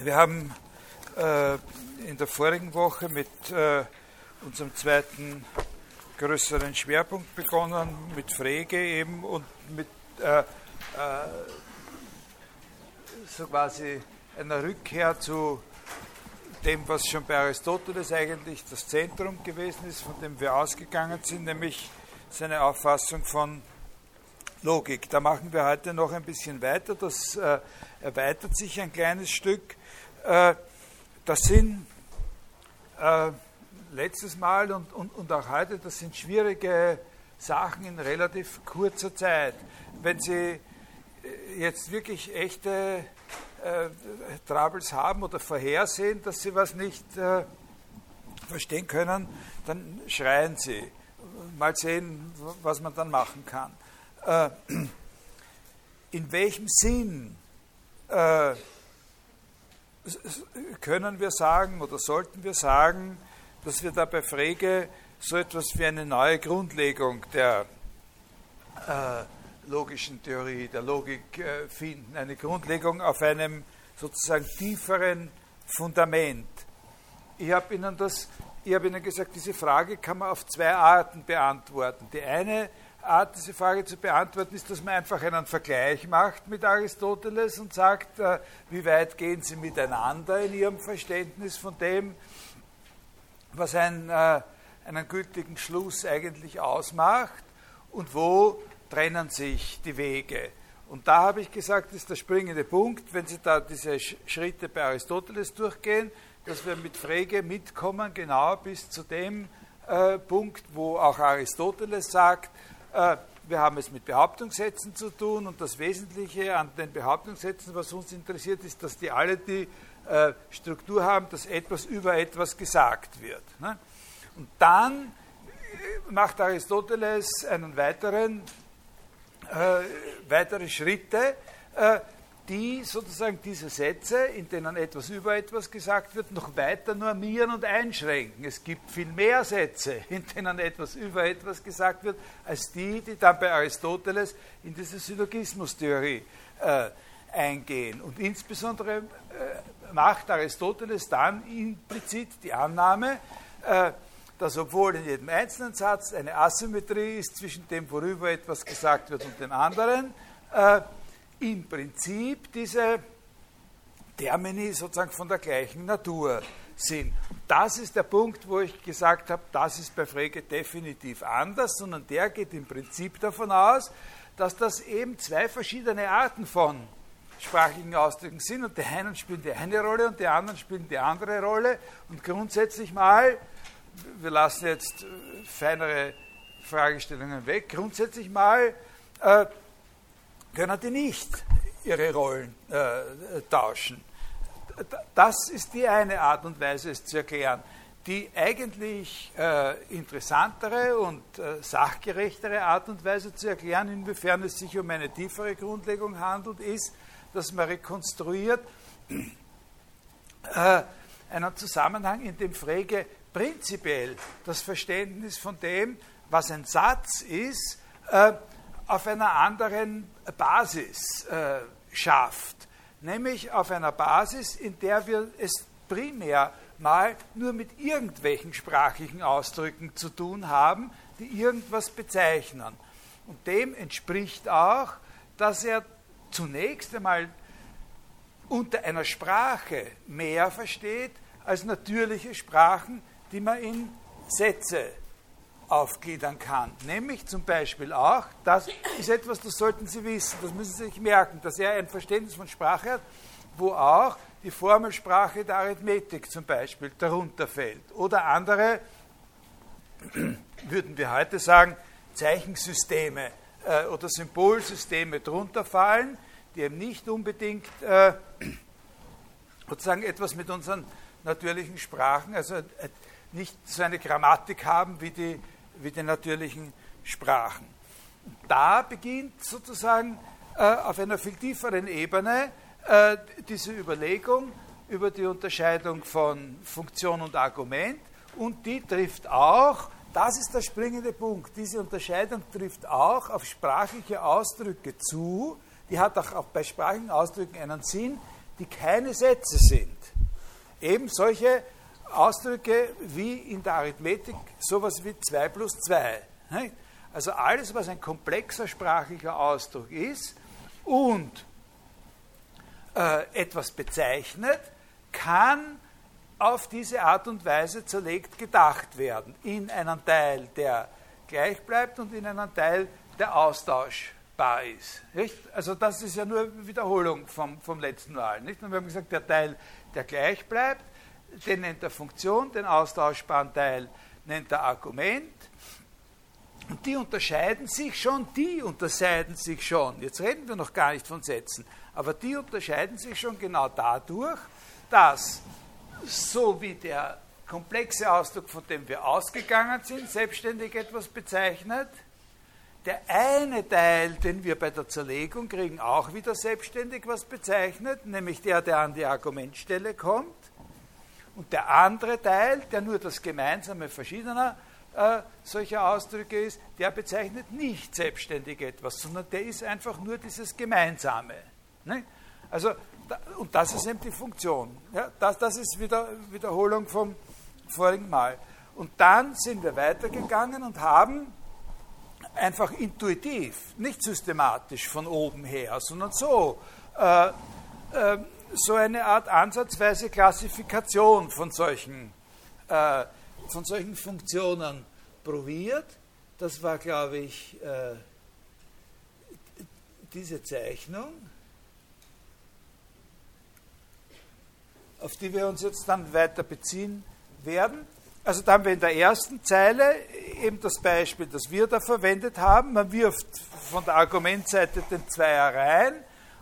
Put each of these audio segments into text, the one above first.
Wir haben äh, in der vorigen Woche mit äh, unserem zweiten größeren Schwerpunkt begonnen, mit Frege eben und mit äh, äh, so quasi einer Rückkehr zu dem, was schon bei Aristoteles eigentlich das Zentrum gewesen ist, von dem wir ausgegangen sind, nämlich seine Auffassung von Logik. Da machen wir heute noch ein bisschen weiter, das äh, erweitert sich ein kleines Stück. Äh, das sind äh, letztes Mal und, und, und auch heute, das sind schwierige Sachen in relativ kurzer Zeit. Wenn Sie äh, jetzt wirklich echte äh, Troubles haben oder vorhersehen, dass Sie was nicht äh, verstehen können, dann schreien Sie. Mal sehen, was man dann machen kann. Äh, in welchem Sinn äh, können wir sagen oder sollten wir sagen, dass wir da bei Frege so etwas wie eine neue Grundlegung der äh, logischen Theorie, der Logik äh, finden, eine Grundlegung auf einem sozusagen tieferen Fundament. Ich habe Ihnen das, Ihnen gesagt, diese Frage kann man auf zwei Arten beantworten. Die eine Art, diese Frage zu beantworten, ist, dass man einfach einen Vergleich macht mit Aristoteles und sagt, äh, wie weit gehen sie miteinander in ihrem Verständnis von dem, was ein, äh, einen gültigen Schluss eigentlich ausmacht und wo trennen sich die Wege. Und da habe ich gesagt, ist der springende Punkt, wenn Sie da diese Schritte bei Aristoteles durchgehen, dass wir mit Frege mitkommen, genau bis zu dem äh, Punkt, wo auch Aristoteles sagt, wir haben es mit Behauptungssätzen zu tun und das Wesentliche an den Behauptungssätzen, was uns interessiert, ist, dass die alle die äh, Struktur haben, dass etwas über etwas gesagt wird. Ne? Und dann äh, macht Aristoteles einen weiteren, äh, weitere Schritte, äh, die sozusagen diese Sätze, in denen etwas über etwas gesagt wird, noch weiter normieren und einschränken. Es gibt viel mehr Sätze, in denen etwas über etwas gesagt wird, als die, die dann bei Aristoteles in diese Syllogismustheorie äh, eingehen. Und insbesondere äh, macht Aristoteles dann implizit die Annahme, äh, dass obwohl in jedem einzelnen Satz eine Asymmetrie ist zwischen dem, worüber etwas gesagt wird und dem anderen, äh, im Prinzip diese Termini sozusagen von der gleichen Natur sind. Das ist der Punkt, wo ich gesagt habe, das ist bei Frege definitiv anders, sondern der geht im Prinzip davon aus, dass das eben zwei verschiedene Arten von sprachlichen Ausdrücken sind und die einen spielen die eine Rolle und die anderen spielen die andere Rolle und grundsätzlich mal, wir lassen jetzt feinere Fragestellungen weg, grundsätzlich mal äh, können die nicht ihre Rollen äh, tauschen. Das ist die eine Art und Weise, es zu erklären. Die eigentlich äh, interessantere und äh, sachgerechtere Art und Weise zu erklären, inwiefern es sich um eine tiefere Grundlegung handelt, ist, dass man rekonstruiert äh, einen Zusammenhang, in dem Frege prinzipiell das Verständnis von dem, was ein Satz ist, äh, auf einer anderen Basis äh, schafft, nämlich auf einer Basis, in der wir es primär mal nur mit irgendwelchen sprachlichen Ausdrücken zu tun haben, die irgendwas bezeichnen. Und dem entspricht auch, dass er zunächst einmal unter einer Sprache mehr versteht als natürliche Sprachen, die man in Sätze aufgliedern kann. Nämlich zum Beispiel auch, das ist etwas, das sollten Sie wissen, das müssen Sie sich merken, dass er ein Verständnis von Sprache hat, wo auch die Formelsprache der Arithmetik zum Beispiel darunter fällt. Oder andere, würden wir heute sagen, Zeichensysteme äh, oder Symbolsysteme drunter fallen, die eben nicht unbedingt äh, sozusagen etwas mit unseren natürlichen Sprachen, also äh, nicht so eine Grammatik haben wie die wie die natürlichen Sprachen. Da beginnt sozusagen äh, auf einer viel tieferen Ebene äh, diese Überlegung über die Unterscheidung von Funktion und Argument und die trifft auch, das ist der springende Punkt, diese Unterscheidung trifft auch auf sprachliche Ausdrücke zu, die hat auch, bei sprachlichen Ausdrücken einen Sinn, die keine Sätze sind. Eben solche Ausdrücke wie in der Arithmetik sowas wie 2 plus 2. Also alles, was ein komplexer sprachlicher Ausdruck ist und äh, etwas bezeichnet, kann auf diese Art und Weise zerlegt gedacht werden. In einen Teil, der gleich bleibt und in einen Teil, der austauschbar ist. Nicht? Also das ist ja nur Wiederholung vom, vom letzten Mal. Nicht? Und wir haben gesagt, der Teil, der gleich bleibt, den nennt er Funktion, den austauschbaren Teil nennt er Argument. Und die unterscheiden sich schon, die unterscheiden sich schon. Jetzt reden wir noch gar nicht von Sätzen, aber die unterscheiden sich schon genau dadurch, dass so wie der komplexe Ausdruck, von dem wir ausgegangen sind, selbstständig etwas bezeichnet, der eine Teil, den wir bei der Zerlegung kriegen, auch wieder selbstständig was bezeichnet, nämlich der, der an die Argumentstelle kommt. Und der andere Teil, der nur das Gemeinsame verschiedener äh, solcher Ausdrücke ist, der bezeichnet nicht selbstständig etwas, sondern der ist einfach nur dieses Gemeinsame. Ne? Also und das ist eben die Funktion. Ja, das, das ist wieder Wiederholung vom vorigen Mal. Und dann sind wir weitergegangen und haben einfach intuitiv, nicht systematisch von oben her, sondern so, äh, äh, so eine Art ansatzweise Klassifikation von solchen, äh, von solchen Funktionen probiert. Das war, glaube ich, äh, diese Zeichnung. auf die wir uns jetzt dann weiter beziehen werden. Also da haben wir in der ersten Zeile eben das Beispiel, das wir da verwendet haben. Man wirft von der Argumentseite den Zweier rein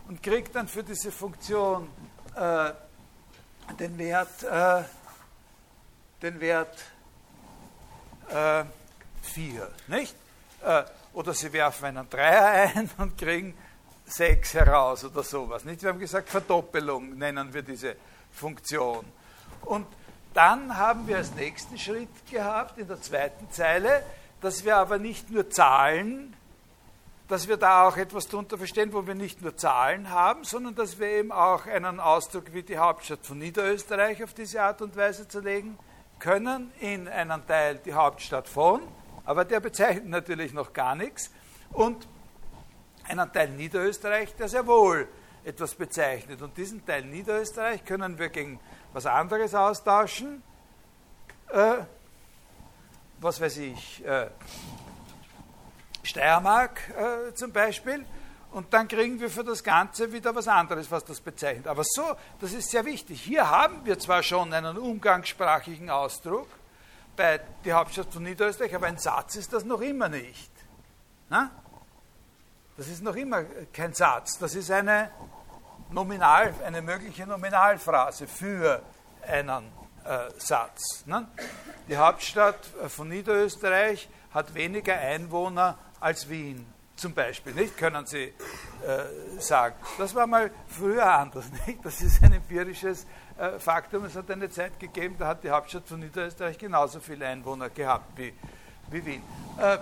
und kriegt dann für diese Funktion äh, den Wert, äh, den Wert äh, 4. Nicht? Äh, oder Sie werfen einen Dreier ein und kriegen 6 heraus oder sowas. Nicht? Wir haben gesagt, Verdoppelung nennen wir diese Funktion. Und dann haben wir als nächsten Schritt gehabt in der zweiten Zeile, dass wir aber nicht nur Zahlen, dass wir da auch etwas darunter verstehen, wo wir nicht nur Zahlen haben, sondern dass wir eben auch einen Ausdruck wie die Hauptstadt von Niederösterreich auf diese Art und Weise zerlegen können, in einen Teil die Hauptstadt von, aber der bezeichnet natürlich noch gar nichts, und einen Teil Niederösterreich, der sehr wohl etwas bezeichnet. Und diesen Teil Niederösterreich können wir gegen was anderes austauschen. Äh, was weiß ich, äh, Steiermark äh, zum Beispiel. Und dann kriegen wir für das Ganze wieder was anderes, was das bezeichnet. Aber so, das ist sehr wichtig. Hier haben wir zwar schon einen umgangssprachlichen Ausdruck bei die Hauptstadt von Niederösterreich, aber ein Satz ist das noch immer nicht. Na? Das ist noch immer kein Satz. Das ist eine, Nominal, eine mögliche Nominalphrase für einen äh, Satz. Ne? Die Hauptstadt äh, von Niederösterreich hat weniger Einwohner als Wien, zum Beispiel. Nicht können Sie äh, sagen. Das war mal früher anders. Nicht? Das ist ein empirisches äh, Faktum. Es hat eine Zeit gegeben, da hat die Hauptstadt von Niederösterreich genauso viele Einwohner gehabt wie, wie Wien. Äh,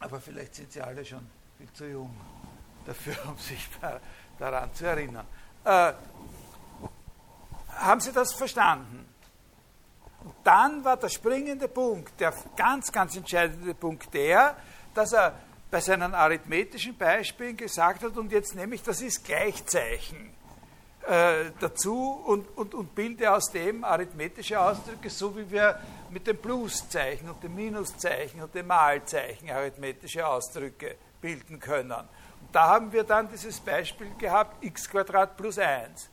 aber vielleicht sind Sie alle schon viel zu jung dafür, um sich daran zu erinnern. Äh, haben Sie das verstanden? Und dann war der springende Punkt, der ganz, ganz entscheidende Punkt der, dass er bei seinen arithmetischen Beispielen gesagt hat, und jetzt nehme ich, das ist Gleichzeichen äh, dazu und, und, und bilde aus dem arithmetische Ausdrücke, so wie wir mit dem Pluszeichen und dem Minuszeichen und dem Malzeichen arithmetische Ausdrücke bilden können da haben wir dann dieses Beispiel gehabt, x plus 1.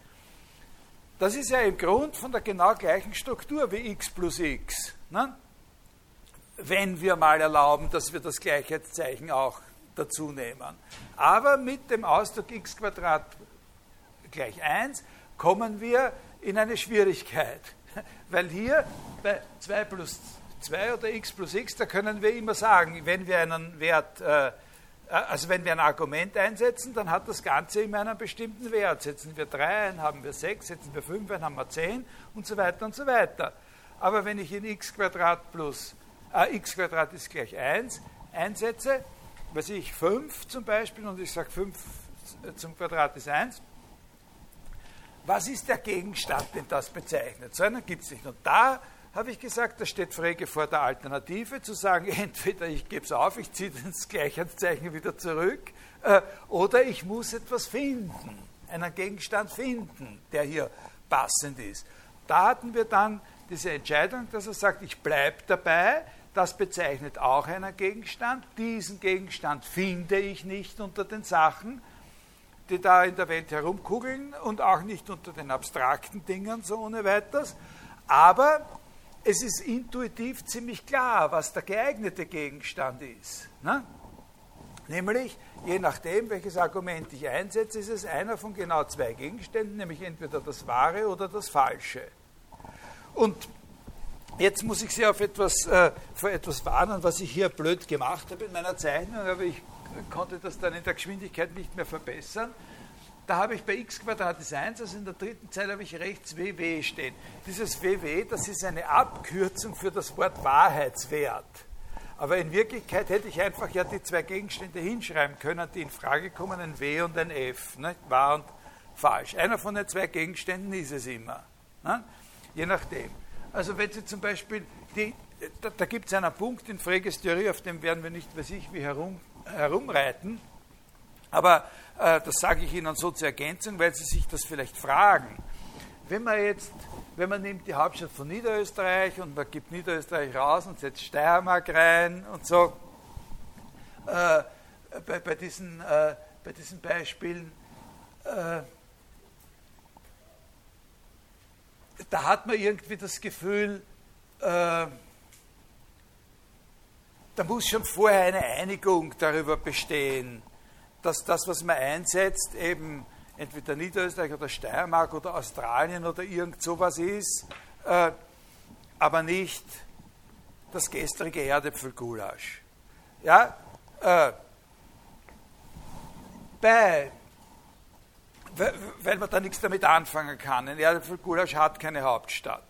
Das ist ja im Grund von der genau gleichen Struktur wie x plus x. Ne? Wenn wir mal erlauben, dass wir das Gleichheitszeichen auch dazu nehmen. Aber mit dem Ausdruck x gleich 1 kommen wir in eine Schwierigkeit. Weil hier bei 2 plus 2 oder x plus x, da können wir immer sagen, wenn wir einen Wert äh, also wenn wir ein Argument einsetzen, dann hat das Ganze immer einen bestimmten Wert. Setzen wir 3 ein, haben wir 6, setzen wir 5 ein, haben wir 10 und so weiter und so weiter. Aber wenn ich in x Quadrat plus äh, x Quadrat ist gleich 1 einsetze, weiß ich 5 zum Beispiel und ich sage 5 zum Quadrat ist 1, was ist der Gegenstand, den das bezeichnet? So einen gibt es nicht. Und da habe ich gesagt, da steht Frege vor der Alternative, zu sagen, entweder ich gebe es auf, ich ziehe das Gleichheitszeichen wieder zurück, äh, oder ich muss etwas finden, einen Gegenstand finden, der hier passend ist. Da hatten wir dann diese Entscheidung, dass er sagt, ich bleibe dabei, das bezeichnet auch einen Gegenstand. Diesen Gegenstand finde ich nicht unter den Sachen, die da in der Welt herumkugeln und auch nicht unter den abstrakten Dingen so ohne weiteres. Aber es ist intuitiv ziemlich klar, was der geeignete Gegenstand ist. Ne? Nämlich, je nachdem, welches Argument ich einsetze, ist es einer von genau zwei Gegenständen, nämlich entweder das Wahre oder das Falsche. Und jetzt muss ich Sie auf etwas, äh, vor etwas warnen, was ich hier blöd gemacht habe in meiner Zeichnung, aber ich konnte das dann in der Geschwindigkeit nicht mehr verbessern. Da habe ich bei x Quadrat ist 1, also in der dritten Zeile habe ich rechts WW stehen. Dieses WW, das ist eine Abkürzung für das Wort Wahrheitswert. Aber in Wirklichkeit hätte ich einfach ja die zwei Gegenstände hinschreiben können, die in Frage kommen, ein W und ein F, ne? wahr und falsch. Einer von den zwei Gegenständen ist es immer, ne? je nachdem. Also wenn Sie zum Beispiel, die, da, da gibt es einen Punkt in Freges Theorie, auf dem werden wir nicht, weiß ich, wie herum, herumreiten, aber das sage ich Ihnen so zur Ergänzung, weil Sie sich das vielleicht fragen. Wenn man jetzt wenn man nimmt die Hauptstadt von Niederösterreich und man gibt Niederösterreich raus und setzt Steiermark rein und so, äh, bei, bei, diesen, äh, bei diesen Beispielen, äh, da hat man irgendwie das Gefühl, äh, da muss schon vorher eine Einigung darüber bestehen, dass das, was man einsetzt, eben entweder Niederösterreich oder Steiermark oder Australien oder irgend sowas ist, äh, aber nicht das gestrige Erdäpfelgulasch. Ja, äh, bei, weil man da nichts damit anfangen kann. Ein Erdäpfelgulasch hat keine Hauptstadt.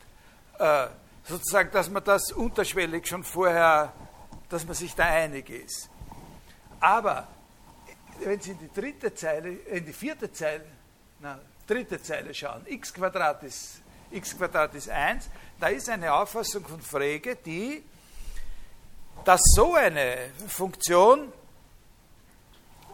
Äh, sozusagen, dass man das unterschwellig schon vorher, dass man sich da einig ist. Aber wenn Sie in die dritte Zeile, in die vierte Zeile, na, dritte Zeile schauen, x Quadrat ist, x Quadrat ist 1, da ist eine Auffassung von Frege, die, dass so eine Funktion,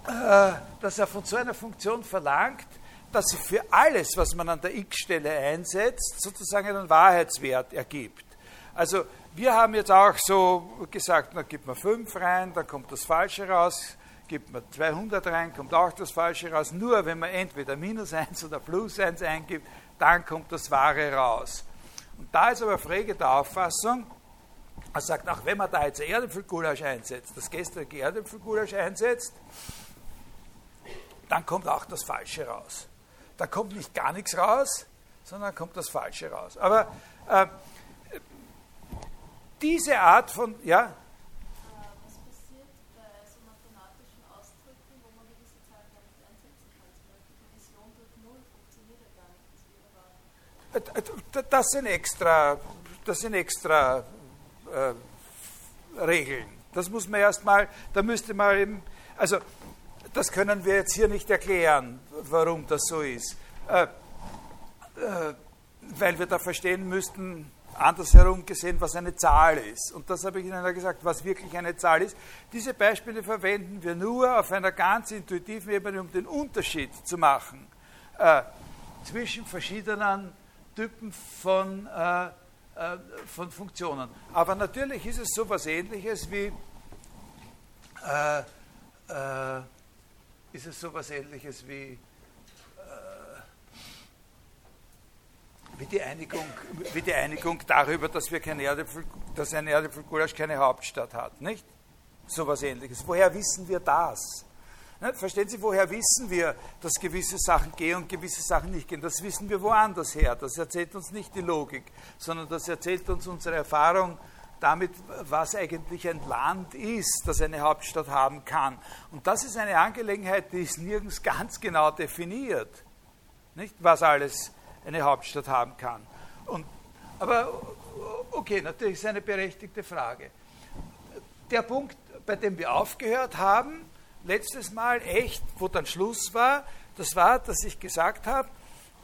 äh, dass er von so einer Funktion verlangt, dass sie für alles, was man an der x-Stelle einsetzt, sozusagen einen Wahrheitswert ergibt. Also wir haben jetzt auch so gesagt, dann gibt man 5 rein, dann kommt das Falsche raus, gibt man 200 rein, kommt auch das Falsche raus. Nur wenn man entweder minus 1 oder plus 1 eingibt, dann kommt das Wahre raus. Und da ist aber Frege der Auffassung, er sagt, auch wenn man da jetzt Erdäpfelgulasch einsetzt, das gestrige Erdäpfelgulasch einsetzt, dann kommt auch das Falsche raus. Da kommt nicht gar nichts raus, sondern kommt das Falsche raus. Aber äh, diese Art von, ja, Das sind extra, das sind extra äh, Regeln. Das muss man erstmal, da müsste man eben, also das können wir jetzt hier nicht erklären, warum das so ist. Äh, äh, weil wir da verstehen müssten, andersherum gesehen, was eine Zahl ist. Und das habe ich Ihnen ja gesagt, was wirklich eine Zahl ist. Diese Beispiele verwenden wir nur auf einer ganz intuitiven Ebene, um den Unterschied zu machen äh, zwischen verschiedenen Typen von, äh, äh, von Funktionen. Aber natürlich ist es so etwas Ähnliches wie äh, äh, ist es so etwas Ähnliches wie äh, wie die, Einigung, wie die Einigung darüber, dass, wir keine Erdäpfel, dass ein Erdäpfelgulasch keine Hauptstadt hat, nicht? So etwas Ähnliches. Woher wissen wir das? Ne, verstehen Sie, woher wissen wir, dass gewisse Sachen gehen und gewisse Sachen nicht gehen? Das wissen wir woanders her. Das erzählt uns nicht die Logik, sondern das erzählt uns unsere Erfahrung damit, was eigentlich ein Land ist, das eine Hauptstadt haben kann. Und das ist eine Angelegenheit, die ist nirgends ganz genau definiert, nicht? was alles eine Hauptstadt haben kann. Und, aber okay, natürlich ist eine berechtigte Frage. Der Punkt, bei dem wir aufgehört haben, letztes Mal echt, wo dann Schluss war, das war, dass ich gesagt habe,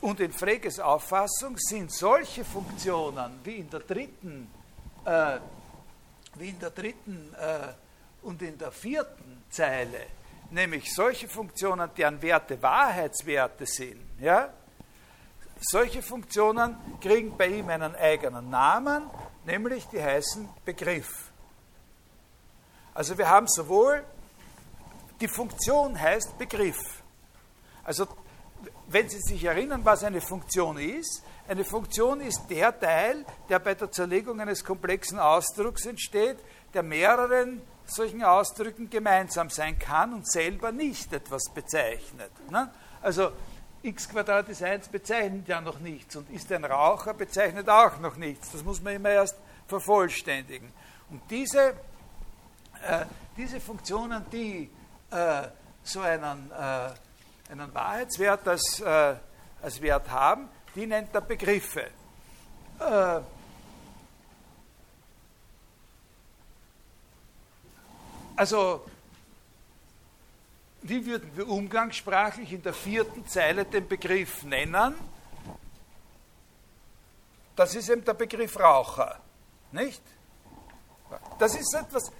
Und in Freges Auffassung sind solche Funktionen wie in der dritten, äh, wie in der dritten äh, und in der vierten Zeile, nämlich solche Funktionen, deren Werte Wahrheitswerte sind, ja, solche Funktionen kriegen bei ihm einen eigenen Namen, nämlich die heißen Begriff. Also wir haben sowohl, die Funktion heißt Begriff. Also wenn Sie sich erinnern, was eine Funktion ist, eine Funktion ist der Teil, der bei der Zerlegung eines komplexen Ausdrucks entsteht, der mehreren solchen Ausdrücken gemeinsam sein kann und selber nicht etwas bezeichnet. Ne? Also x ist 1 bezeichnet ja noch nichts und ist ein Raucher bezeichnet auch noch nichts. Das muss man immer erst vervollständigen. Und diese, äh, diese Funktionen, die äh, so einen, äh, einen Wahrheitswert als, äh, als Wert haben, die nennt er Begriffe. Äh, also wie würden wir umgangssprachlich in der vierten Zeile den Begriff nennen? Das ist eben der Begriff Raucher, nicht? Das ist etwas,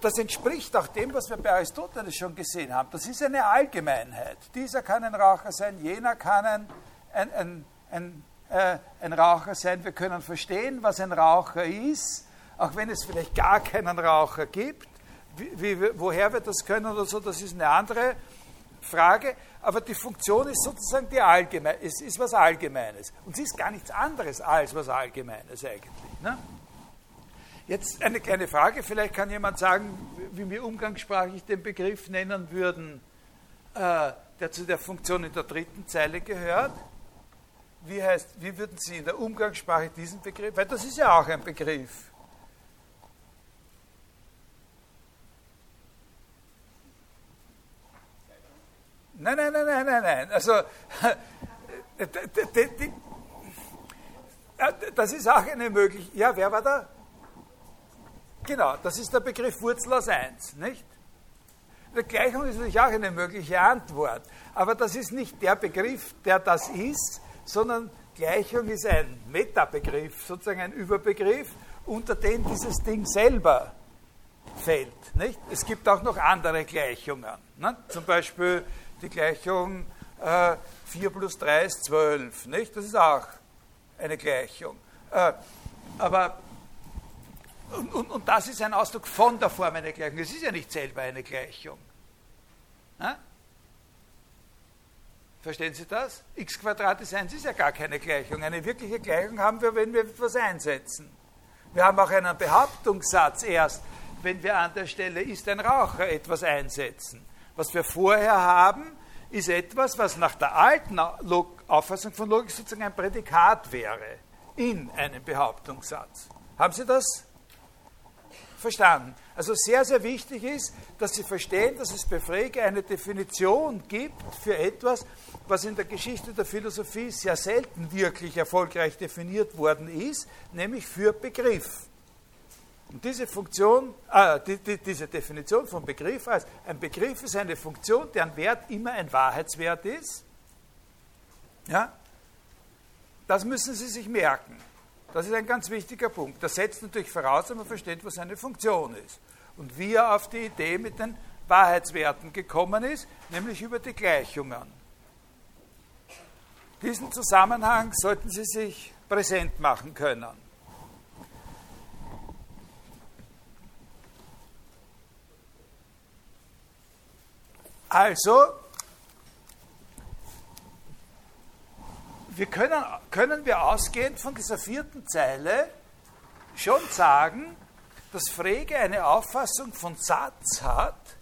das entspricht auch dem, was wir bei Aristoteles schon gesehen haben. Das ist eine Allgemeinheit. Dieser kann ein Raucher sein, jener kann ein, ein, ein, ein, äh, ein Raucher sein. Wir können verstehen, was ein Raucher ist, auch wenn es vielleicht gar keinen Raucher gibt wie, wie, woher wir das können oder so, das ist eine andere Frage. Aber die Funktion ist sozusagen die allgemeine, es ist was Allgemeines. Und sie ist gar nichts anderes als was Allgemeines eigentlich. Ne? Jetzt eine kleine Frage, vielleicht kann jemand sagen, wie wir umgangssprachlich den Begriff nennen würden, äh, der zu der Funktion in der dritten Zeile gehört. Wie, heißt, wie würden Sie in der Umgangssprache diesen Begriff, weil das ist ja auch ein Begriff. Nein, nein, nein, nein, nein, nein. Also, das ist auch eine Möglichkeit. Ja, wer war da? Genau, das ist der Begriff Wurzel aus 1, nicht? Die Gleichung ist natürlich auch eine mögliche Antwort, aber das ist nicht der Begriff, der das ist, sondern Gleichung ist ein Metabegriff, sozusagen ein Überbegriff, unter den dieses Ding selber fällt. Nicht? Es gibt auch noch andere Gleichungen. Ne? Zum Beispiel die Gleichung äh, 4 plus 3 ist 12. Nicht? Das ist auch eine Gleichung. Äh, aber und, und, und, das ist ein Ausdruck von der Form einer Gleichung. Es ist ja nicht selber eine Gleichung. Ja? Verstehen Sie das? x ist 1 ist ja gar keine Gleichung. Eine wirkliche Gleichung haben wir, wenn wir etwas einsetzen. Wir haben auch einen Behauptungssatz erst, wenn wir an der Stelle ist ein Raucher etwas einsetzen. Was wir vorher haben, ist etwas, was nach der alten Auffassung von Logik sozusagen ein Prädikat wäre in einem Behauptungssatz. Haben Sie das verstanden? Also sehr, sehr wichtig ist, dass Sie verstehen, dass es bei Frege eine Definition gibt für etwas, was in der Geschichte der Philosophie sehr selten wirklich erfolgreich definiert worden ist, nämlich für Begriff. Und diese Funktion, äh, die, die, diese Definition von Begriff als ein Begriff ist eine Funktion, deren Wert immer ein Wahrheitswert ist. Ja? Das müssen Sie sich merken. Das ist ein ganz wichtiger Punkt. Das setzt natürlich voraus, dass man versteht, was eine Funktion ist. Und wie er auf die Idee mit den Wahrheitswerten gekommen ist, nämlich über die Gleichungen. Diesen Zusammenhang sollten Sie sich präsent machen können. Also, wir können, können wir ausgehend von dieser vierten Zeile schon sagen, dass Frege eine Auffassung von Satz hat,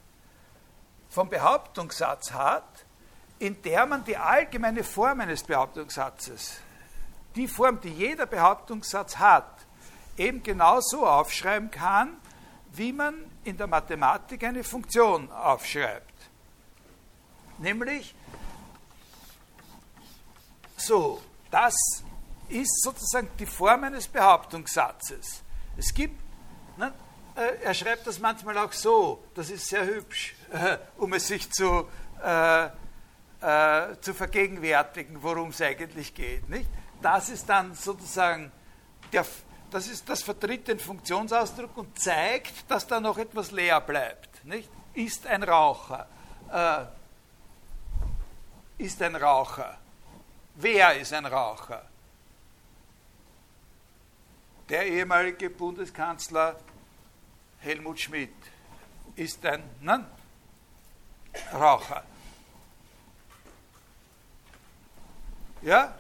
vom Behauptungssatz hat, in der man die allgemeine Form eines Behauptungssatzes, die Form, die jeder Behauptungssatz hat, eben genauso aufschreiben kann, wie man in der Mathematik eine Funktion aufschreibt. Nämlich, so, das ist sozusagen die Form eines Behauptungssatzes. Es gibt, ne, äh, er schreibt das manchmal auch so, das ist sehr hübsch, äh, um es sich zu, äh, äh, zu vergegenwärtigen, worum es eigentlich geht. Nicht? Das ist dann sozusagen, der, das, ist, das vertritt den Funktionsausdruck und zeigt, dass da noch etwas leer bleibt. Nicht? Ist ein Raucher. Äh, ist ein Raucher. Wer ist ein Raucher? Der ehemalige Bundeskanzler Helmut Schmidt ist ein nein, Raucher. Ja?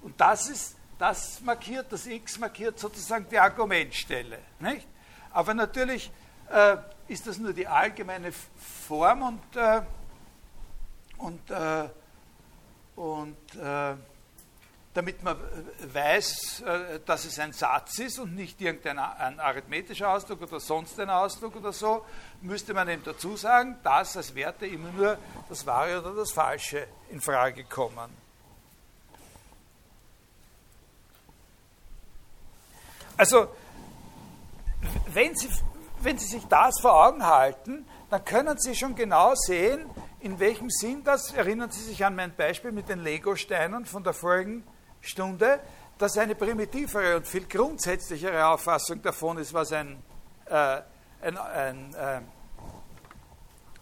Und das ist, das markiert, das X markiert sozusagen die Argumentstelle. Nicht? Aber natürlich äh, ist das nur die allgemeine Form und, äh, und, äh, und äh, damit man weiß, äh, dass es ein Satz ist und nicht irgendein ein arithmetischer Ausdruck oder sonst ein Ausdruck oder so, müsste man eben dazu sagen, dass als Werte immer nur das Wahre oder das Falsche in Frage kommen. Also, wenn Sie, wenn Sie sich das vor Augen halten, dann können Sie schon genau sehen, in welchem Sinn das, erinnern Sie sich an mein Beispiel mit den Lego-Steinen von der vorigen Stunde, dass eine primitivere und viel grundsätzlichere Auffassung davon ist, was ein, äh, ein, ein, äh,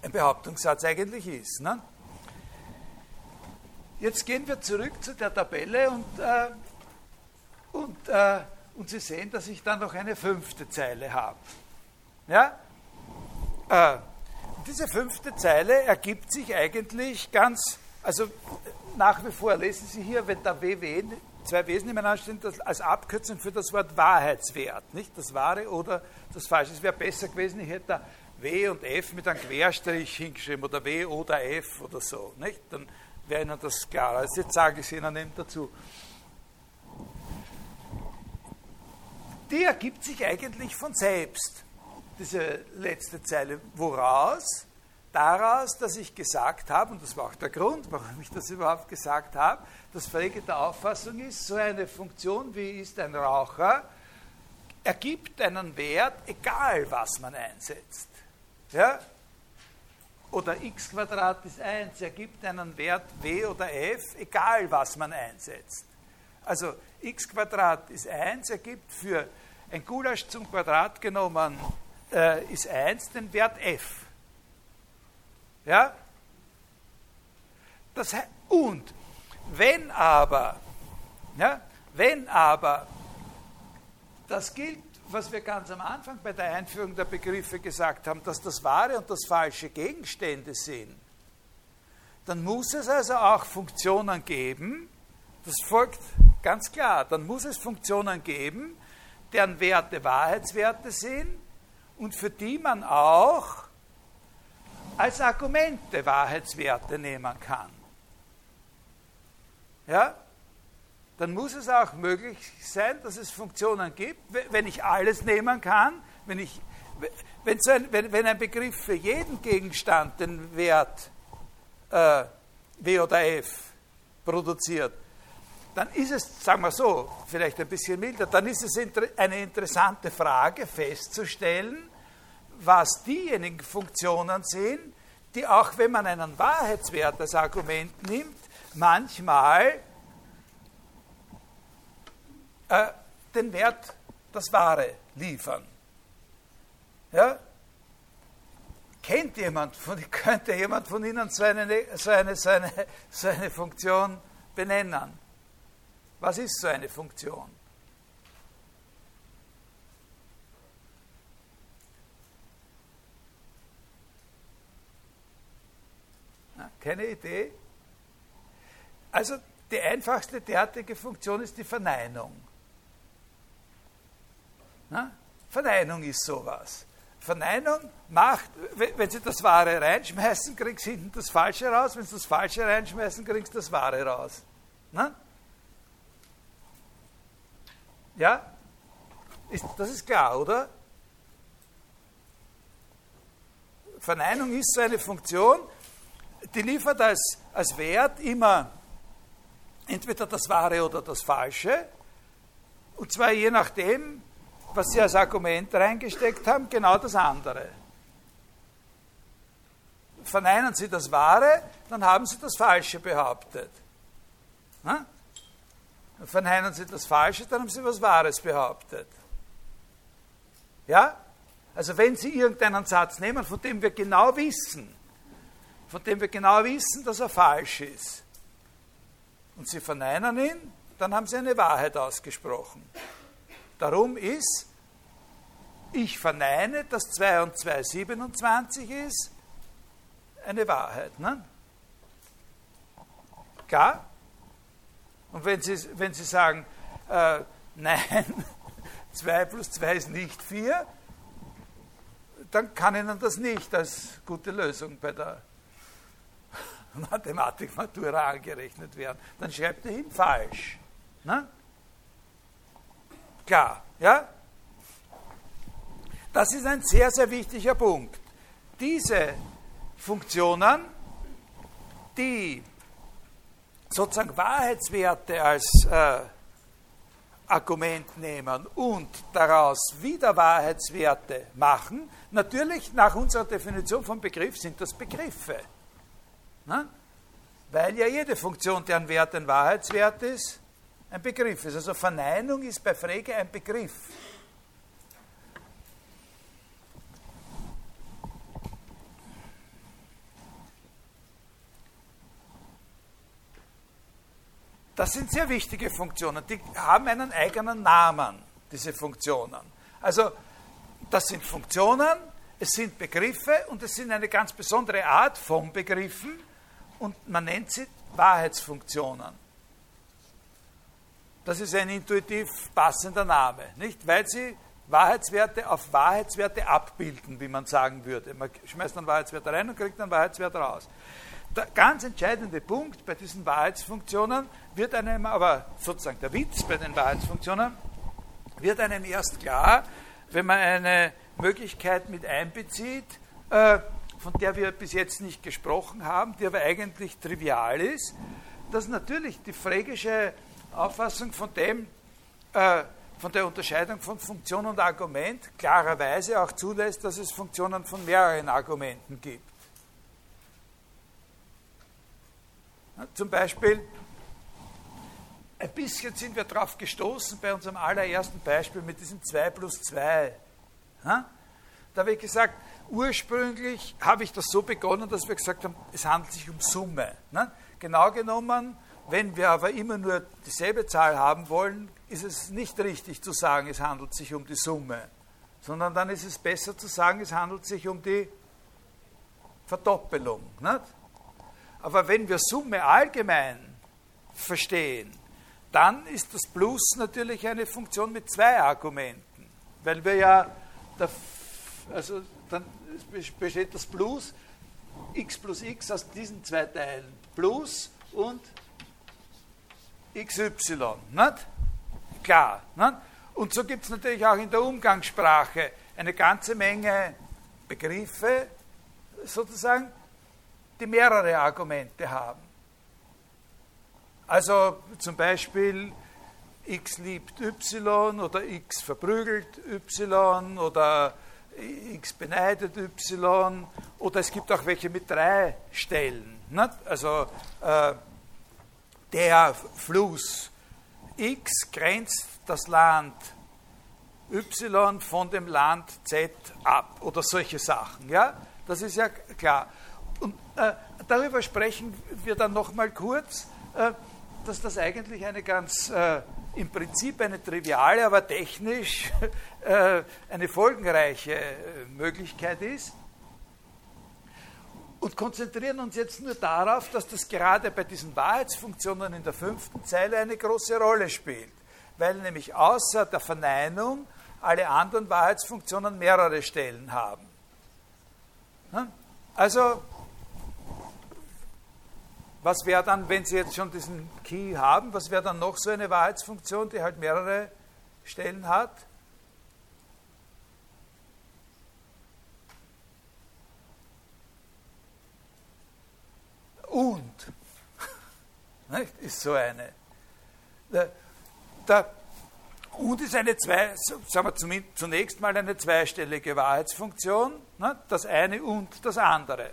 ein, Behauptungssatz eigentlich ist. Ne? Jetzt gehen wir zurück zu der Tabelle und, äh, und, äh, und Sie sehen, dass ich dann noch eine fünfte Zeile habe. Ja? Äh, diese fünfte Zeile ergibt sich eigentlich ganz, also nach wie vor lesen Sie hier, wenn da WW zwei Wesen nebeneinander stehen, das als Abkürzung für das Wort Wahrheitswert, nicht das Wahre oder das Falsche. Es wäre besser gewesen, ich hätte da W und F mit einem Querstrich hingeschrieben oder W oder F oder so, nicht? Dann wäre Ihnen das klar. Also jetzt sage ich es Ihnen eben dazu. Die ergibt sich eigentlich von selbst, diese letzte Zeile. Woraus? daraus, dass ich gesagt habe, und das war auch der Grund, warum ich das überhaupt gesagt habe, dass Frege der Auffassung ist, so eine Funktion wie ist ein Raucher, ergibt einen Wert, egal was man einsetzt. Ja? Oder x Quadrat ist 1 ergibt einen Wert w oder f, egal was man einsetzt. Also x Quadrat ist 1 ergibt für ein Gulasch zum Quadrat genommen äh, ist 1 den Wert f. Ja? Das, und wenn aber, ja, wenn aber, das gilt, was wir ganz am Anfang bei der Einführung der Begriffe gesagt haben, dass das wahre und das falsche Gegenstände sind, dann muss es also auch Funktionen geben, das folgt ganz klar, dann muss es Funktionen geben, deren Werte Wahrheitswerte sind und für die man auch als Argumente Wahrheitswerte nehmen kann, ja, dann muss es auch möglich sein, dass es Funktionen gibt, wenn ich alles nehmen kann, wenn, ich, wenn, so ein, wenn, wenn ein Begriff für jeden Gegenstand den Wert äh, W oder F produziert, dann ist es, sagen wir so, vielleicht ein bisschen milder, dann ist es eine interessante Frage festzustellen, was diejenigen Funktionen sind, die auch wenn man einen Wahrheitswert als Argument nimmt, manchmal äh, den Wert, das Wahre liefern. Ja? Kennt jemand von, könnte jemand von Ihnen so eine, so, eine, so, eine, Funktion benennen? Was ist so eine Funktion? Keine Idee? Also die einfachste derartige Funktion ist die Verneinung. Na? Verneinung ist sowas. Verneinung macht, wenn Sie das Wahre reinschmeißen, kriegst Sie hinten das Falsche raus. Wenn Sie das Falsche reinschmeißen, kriegst Sie das Wahre raus. Na? Ja? Ist, das ist klar, oder? Verneinung ist so eine Funktion, die liefert als, als Wert immer entweder das Wahre oder das Falsche. Und zwar je nachdem, was Sie als Argument reingesteckt haben, genau das andere. verneinen Sie das Wahre, dann haben Sie das Falsche behauptet. Na? Verneinen Sie das Falsche, dann haben Sie was Wahres behauptet. Ja? Also wenn Sie irgendeinen Satz nehmen, von dem wir genau wissen, von dem wir genau wissen, dass er falsch ist, und Sie verneinen ihn, dann haben Sie eine Wahrheit ausgesprochen. Darum ist, ich verneine, dass 2 und 2 27 ist, eine Wahrheit. Ne? Klar? Und wenn Sie, wenn Sie sagen, äh, nein, 2 plus 2 ist nicht 4, dann kann Ihnen das nicht als gute Lösung bei der Mathematik-Matura angerechnet werden. Dann schreibt er ihn falsch. Ne? Klar, ja? Das ist ein sehr, sehr wichtiger Punkt. Diese Funktionen, die sozusagen Wahrheitswerte als äh, Argument nehmen und daraus wieder Wahrheitswerte machen, natürlich nach unserer Definition vom Begriff sind das Begriffe. Ne? Weil ja jede Funktion, deren Wert ein Wahrheitswert ist, ein Begriff ist. Also Verneinung ist bei Frege ein Begriff. Das sind sehr wichtige Funktionen. Die haben einen eigenen Namen, diese Funktionen. Also das sind Funktionen, es sind Begriffe und es sind eine ganz besondere Art von Begriffen und man nennt sie Wahrheitsfunktionen. Das ist ein intuitiv passender Name, nicht? Weil sie Wahrheitswerte auf Wahrheitswerte abbilden, wie man sagen würde. Man schmeißt einen Wahrheitswert rein und kriegt einen Wahrheitswert raus. Der ganz entscheidende Punkt bei diesen Wahrheitsfunktionen wird einem aber, sozusagen der Witz bei den Wahrheitsfunktionen, wird einem erst klar, wenn man eine Möglichkeit mit einbezieht, äh, von der wir bis jetzt nicht gesprochen haben, die aber eigentlich trivial ist, dass natürlich die phrägische Auffassung von dem, äh, von der Unterscheidung von Funktion und Argument klarerweise auch zulässt, dass es Funktionen von mehreren Argumenten gibt. Zum Beispiel, ein bisschen sind wir darauf gestoßen bei unserem allerersten Beispiel mit diesem 2 plus 2. Da habe ich gesagt, ursprünglich habe ich das so begonnen, dass wir gesagt haben, es handelt sich um Summe. Genau genommen, wenn wir aber immer nur dieselbe Zahl haben wollen, ist es nicht richtig zu sagen, es handelt sich um die Summe, sondern dann ist es besser zu sagen, es handelt sich um die Verdoppelung. Nicht? Aber wenn wir Summe allgemein verstehen, dann ist das Plus natürlich eine Funktion mit zwei Argumenten, weil wir ja, also dann besteht das Plus, x plus x aus diesen zwei Teilen, Plus und xy, nicht? Klar. Nicht? Und so gibt es natürlich auch in der Umgangssprache eine ganze Menge Begriffe, sozusagen, die mehrere Argumente haben. Also zum Beispiel x liebt y oder x verprügelt y oder x beneidet y oder es gibt auch welche mit drei Stellen. Nicht? Also äh, der Fluss x grenzt das Land y von dem Land z ab oder solche Sachen. Ja? Das ist ja klar. Und äh, darüber sprechen wir dann nochmal kurz, äh, dass das eigentlich eine ganz, äh, im Prinzip eine triviale, aber technisch äh, eine folgenreiche äh, Möglichkeit ist. Und konzentrieren uns jetzt nur darauf, dass das gerade bei diesen Wahrheitsfunktionen in der fünften Zeile eine große Rolle spielt. Weil nämlich außer der Verneinung alle anderen Wahrheitsfunktionen mehrere Stellen haben. Also was wäre dann, wenn Sie jetzt schon diesen Key haben, was wäre dann noch so eine Wahrheitsfunktion, die halt mehrere Stellen hat? Und nicht, ist so eine. Der, der, und ist eine zwei, sagen wir zunächst mal eine zweistellige Wahrheitsfunktion, ne, das eine und das andere.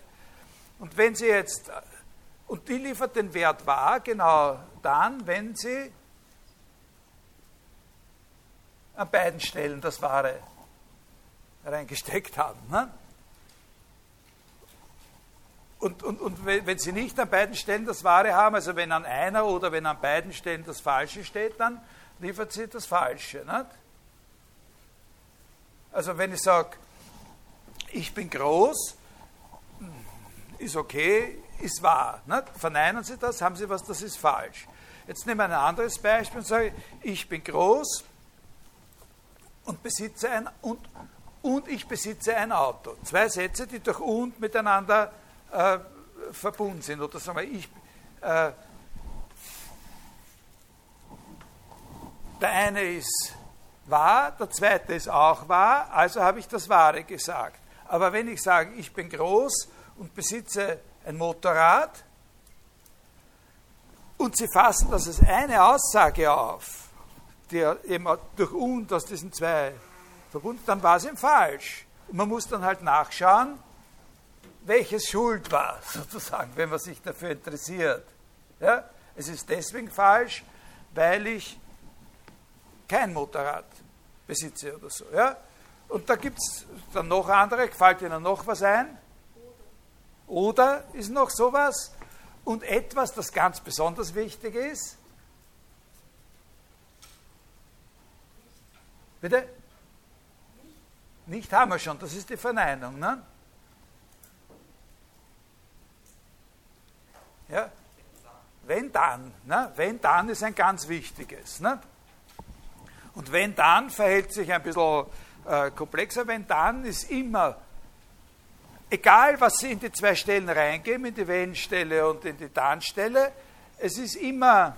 Und wenn Sie jetzt, und die liefert den Wert wahr, genau dann, wenn Sie an beiden Stellen das Wahre reingesteckt haben. Ne? Und, und, und wenn Sie nicht an beiden Stellen das Wahre haben, also wenn an einer oder wenn an beiden Stellen das Falsche steht, dann liefert sie das Falsche. Nicht? Also wenn ich sage, ich bin groß, ist okay, ist wahr. Nicht? Verneinen Sie das, haben Sie was, das ist falsch. Jetzt nehmen wir ein anderes Beispiel und sage, ich bin groß und besitze ein und, und ich besitze ein Auto. Zwei Sätze, die durch und miteinander äh, verbunden sind. Oder sagen wir, ich, äh, der eine ist wahr, der zweite ist auch wahr, also habe ich das Wahre gesagt. Aber wenn ich sage, ich bin groß und besitze ein Motorrad und Sie fassen das als eine Aussage auf, die eben durch und aus diesen zwei verbunden, dann war es ihm falsch. Und man muss dann halt nachschauen, welches Schuld war, sozusagen, wenn man sich dafür interessiert. Ja? Es ist deswegen falsch, weil ich kein Motorrad besitze oder so. Ja? Und da gibt es dann noch andere, fällt Ihnen noch was ein? Oder ist noch sowas? Und etwas, das ganz besonders wichtig ist? Bitte? Nicht haben wir schon, das ist die Verneinung. Ne? Ja? Wenn dann, ne? wenn dann ist ein ganz wichtiges. Ne? Und wenn dann verhält sich ein bisschen äh, komplexer, wenn dann ist immer, egal was Sie in die zwei Stellen reingeben, in die Wenn-Stelle und in die Dann-Stelle, es ist immer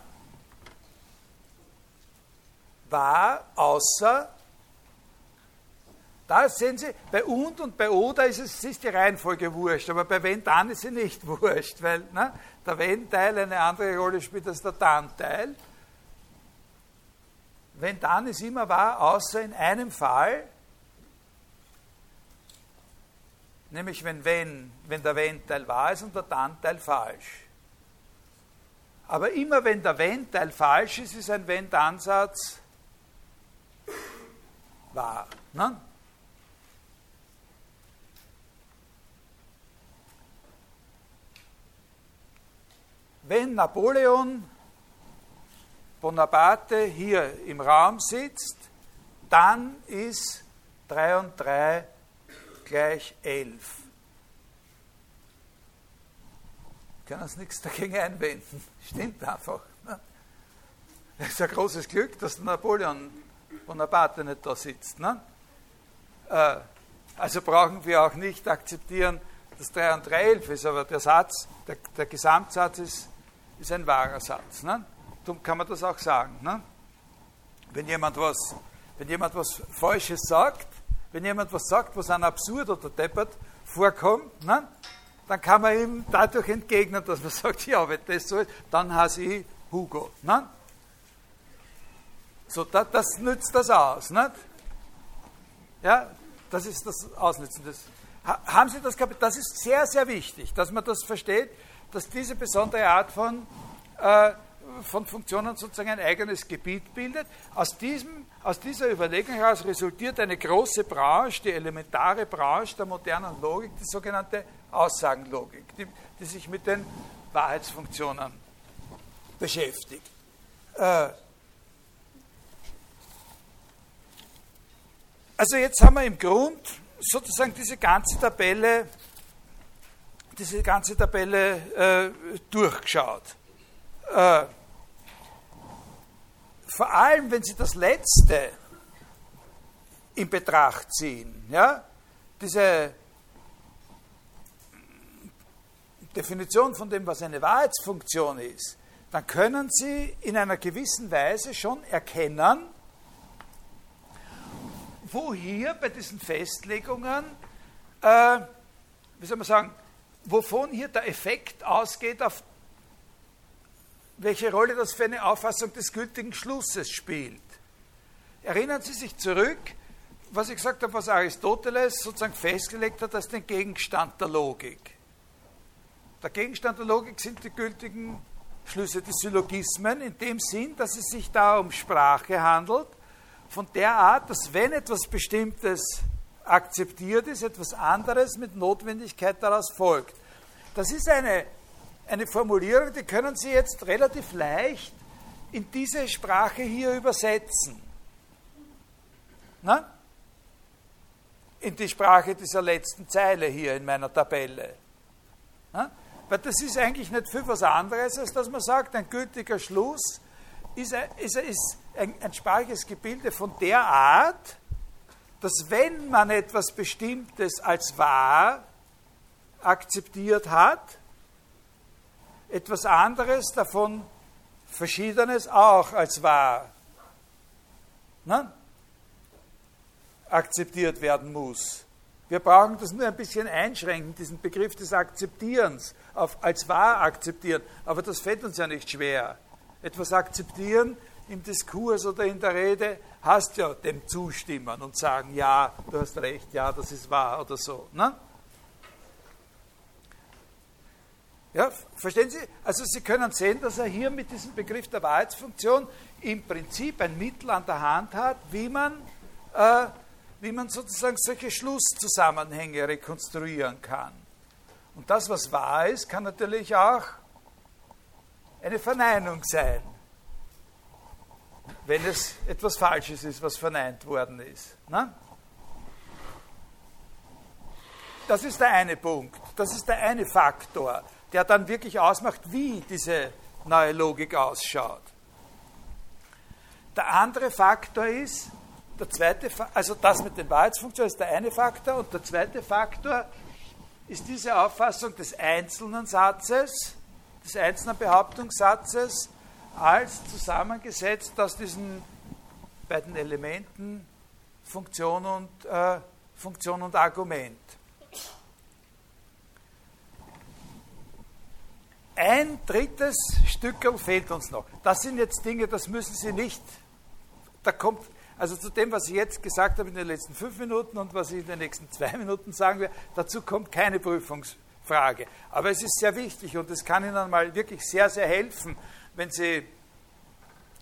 wahr, außer da sehen Sie, bei und und bei oder ist es ist die Reihenfolge wurscht, aber bei wenn dann ist sie nicht wurscht, weil ne, der wenn-Teil eine andere Rolle spielt als der dann-Teil. Wenn dann ist immer wahr, außer in einem Fall, nämlich wenn, wenn, wenn der wenn-Teil wahr ist und der dann-Teil falsch. Aber immer wenn der wenn-Teil falsch ist, ist ein wenn-dann-Satz wahr. Ne? wenn Napoleon Bonaparte hier im Raum sitzt, dann ist 3 und 3 gleich 11. Können uns nichts dagegen einwenden. Stimmt einfach. Ne? Das ist ein großes Glück, dass Napoleon Bonaparte nicht da sitzt. Ne? Äh, also brauchen wir auch nicht akzeptieren, dass 3 und 3 11 ist, aber der Satz, der, der Gesamtsatz ist ist ein wahrer Satz. Ne? Darum kann man das auch sagen. Ne? Wenn, jemand was, wenn jemand was Falsches sagt, wenn jemand was sagt, was an absurd oder deppert vorkommt, ne? dann kann man ihm dadurch entgegnen, dass man sagt, ja, wenn das so ist, dann heiße ich Hugo. Ne? So, das, das nützt das aus. Nicht? Ja, das ist das Ausnützen. Das, haben Sie das gehabt? Das ist sehr, sehr wichtig, dass man das versteht, dass diese besondere Art von, äh, von Funktionen sozusagen ein eigenes Gebiet bildet. Aus, diesem, aus dieser Überlegung heraus resultiert eine große Branche, die elementare Branche der modernen Logik, die sogenannte Aussagenlogik, die, die sich mit den Wahrheitsfunktionen beschäftigt. Äh, also jetzt haben wir im Grund sozusagen diese ganze Tabelle diese ganze Tabelle äh, durchgeschaut. Äh, vor allem, wenn Sie das Letzte in Betracht ziehen, ja, diese Definition von dem, was eine Wahrheitsfunktion ist, dann können Sie in einer gewissen Weise schon erkennen, wo hier bei diesen Festlegungen, äh, wie soll man sagen, wovon hier der Effekt ausgeht, auf welche Rolle das für eine Auffassung des gültigen Schlusses spielt. Erinnern Sie sich zurück, was ich gesagt habe, was Aristoteles sozusagen festgelegt hat als den Gegenstand der Logik. der Gegenstand der Logik sind die gültigen Schlüsse, die Syllogismen, in dem Sinn, dass es sich da um Sprache handelt, von der Art, dass wenn etwas Bestimmtes akzeptiert ist, etwas anderes mit Notwendigkeit daraus folgt. Das ist eine, eine Formulierung, die können Sie jetzt relativ leicht in diese Sprache hier übersetzen. Na? In die Sprache dieser letzten Zeile hier in meiner Tabelle. Na? Weil das ist eigentlich nicht viel was anderes, als dass man sagt, ein gültiger Schluss ist, ein, ist, ist ein, ein sprachliches Gebilde von der Art, dass wenn man etwas Bestimmtes als wahr akzeptiert hat, etwas anderes davon Verschiedenes auch als wahr ne, akzeptiert werden muss. Wir brauchen das nur ein bisschen einschränken, diesen Begriff des Akzeptierens auf, als wahr akzeptieren. Aber das fällt uns ja nicht schwer. Etwas akzeptieren im Diskurs oder in der Rede heißt ja dem zustimmen und sagen, ja, du hast recht, ja, das ist wahr oder so. Ne? Ja, verstehen Sie? Also Sie können sehen, dass er hier mit diesem Begriff der Wahrheitsfunktion im Prinzip ein Mittel an der Hand hat, wie man äh, wie man sozusagen solche Schlusszusammenhänge rekonstruieren kann. Und das, was wahr ist, kann natürlich auch eine Verneinung sein, wenn es etwas Falsches ist, was verneint worden ist. Ne? Das ist der eine Punkt, das ist der eine Faktor, der dann wirklich ausmacht, wie diese neue Logik ausschaut. Der andere Faktor ist, der zweite, also das mit den Wahrheitsfunktionen ist der eine Faktor und der zweite Faktor ist diese Auffassung des einzelnen Satzes, des einzelnen Behauptungssatzes als zusammengesetzt aus diesen beiden Elementen Funktion und, äh, Funktion und Argument. Ein drittes Stückel fehlt uns noch. Das sind jetzt Dinge, das müssen Sie nicht, da kommt also zu dem, was ich jetzt gesagt habe in den letzten fünf Minuten und was ich in den nächsten zwei Minuten sagen werde, dazu kommt keine Prüfungsfrage. Aber es ist sehr wichtig und es kann Ihnen mal wirklich sehr, sehr helfen, wenn Sie,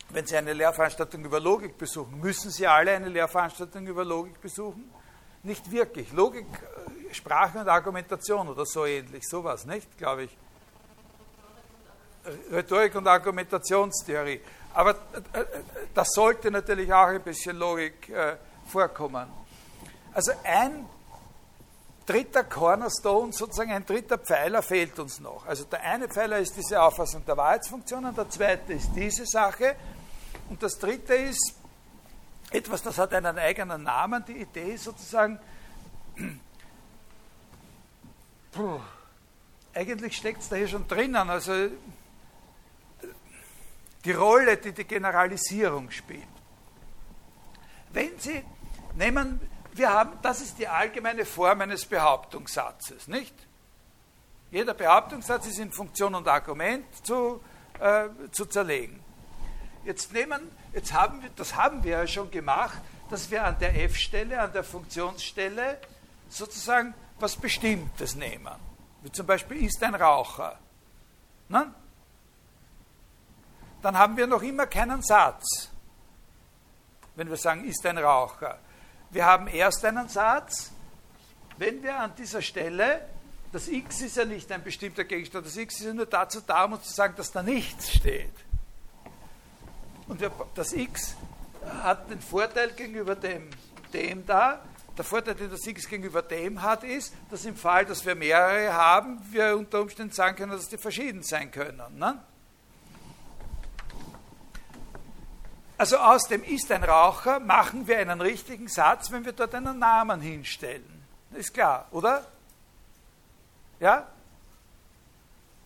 wenn Sie eine Lehrveranstaltung über Logik besuchen. Müssen Sie alle eine Lehrveranstaltung über Logik besuchen? Nicht wirklich. Logik, äh, Sprache und Argumentation oder so ähnlich, sowas, nicht, glaube ich. Rhetorik und Argumentationstheorie. Aber äh, äh, das sollte natürlich auch ein bisschen Logik äh, vorkommen. Also ein dritter Cornerstone, sozusagen ein dritter Pfeiler fehlt uns noch. Also der eine Pfeiler ist diese Auffassung der Wahrheitsfunktionen, der zweite ist diese Sache und das dritte ist etwas, das hat einen eigenen Namen. Die Idee sozusagen, puh, eigentlich steckt es da hier schon drinnen. Also die Rolle, die die Generalisierung spielt. Wenn Sie nehmen, wir haben, das ist die allgemeine Form eines Behauptungssatzes, nicht? Jeder Behauptungssatz ist in Funktion und Argument zu, äh, zu zerlegen. Jetzt nehmen, jetzt haben wir, das haben wir ja schon gemacht, dass wir an der F-Stelle, an der Funktionsstelle sozusagen was Bestimmtes nehmen. Wie zum Beispiel ist ein Raucher. Ne? Dann haben wir noch immer keinen Satz, wenn wir sagen, ist ein Raucher. Wir haben erst einen Satz, wenn wir an dieser Stelle, das X ist ja nicht ein bestimmter Gegenstand, das X ist ja nur dazu da, um uns zu sagen, dass da nichts steht. Und wir, das X hat den Vorteil gegenüber dem, dem da, der Vorteil, den das X gegenüber dem hat, ist, dass im Fall, dass wir mehrere haben, wir unter Umständen sagen können, dass die verschieden sein können. Ne? Also aus dem ist ein Raucher machen wir einen richtigen Satz, wenn wir dort einen Namen hinstellen. Ist klar, oder? Ja?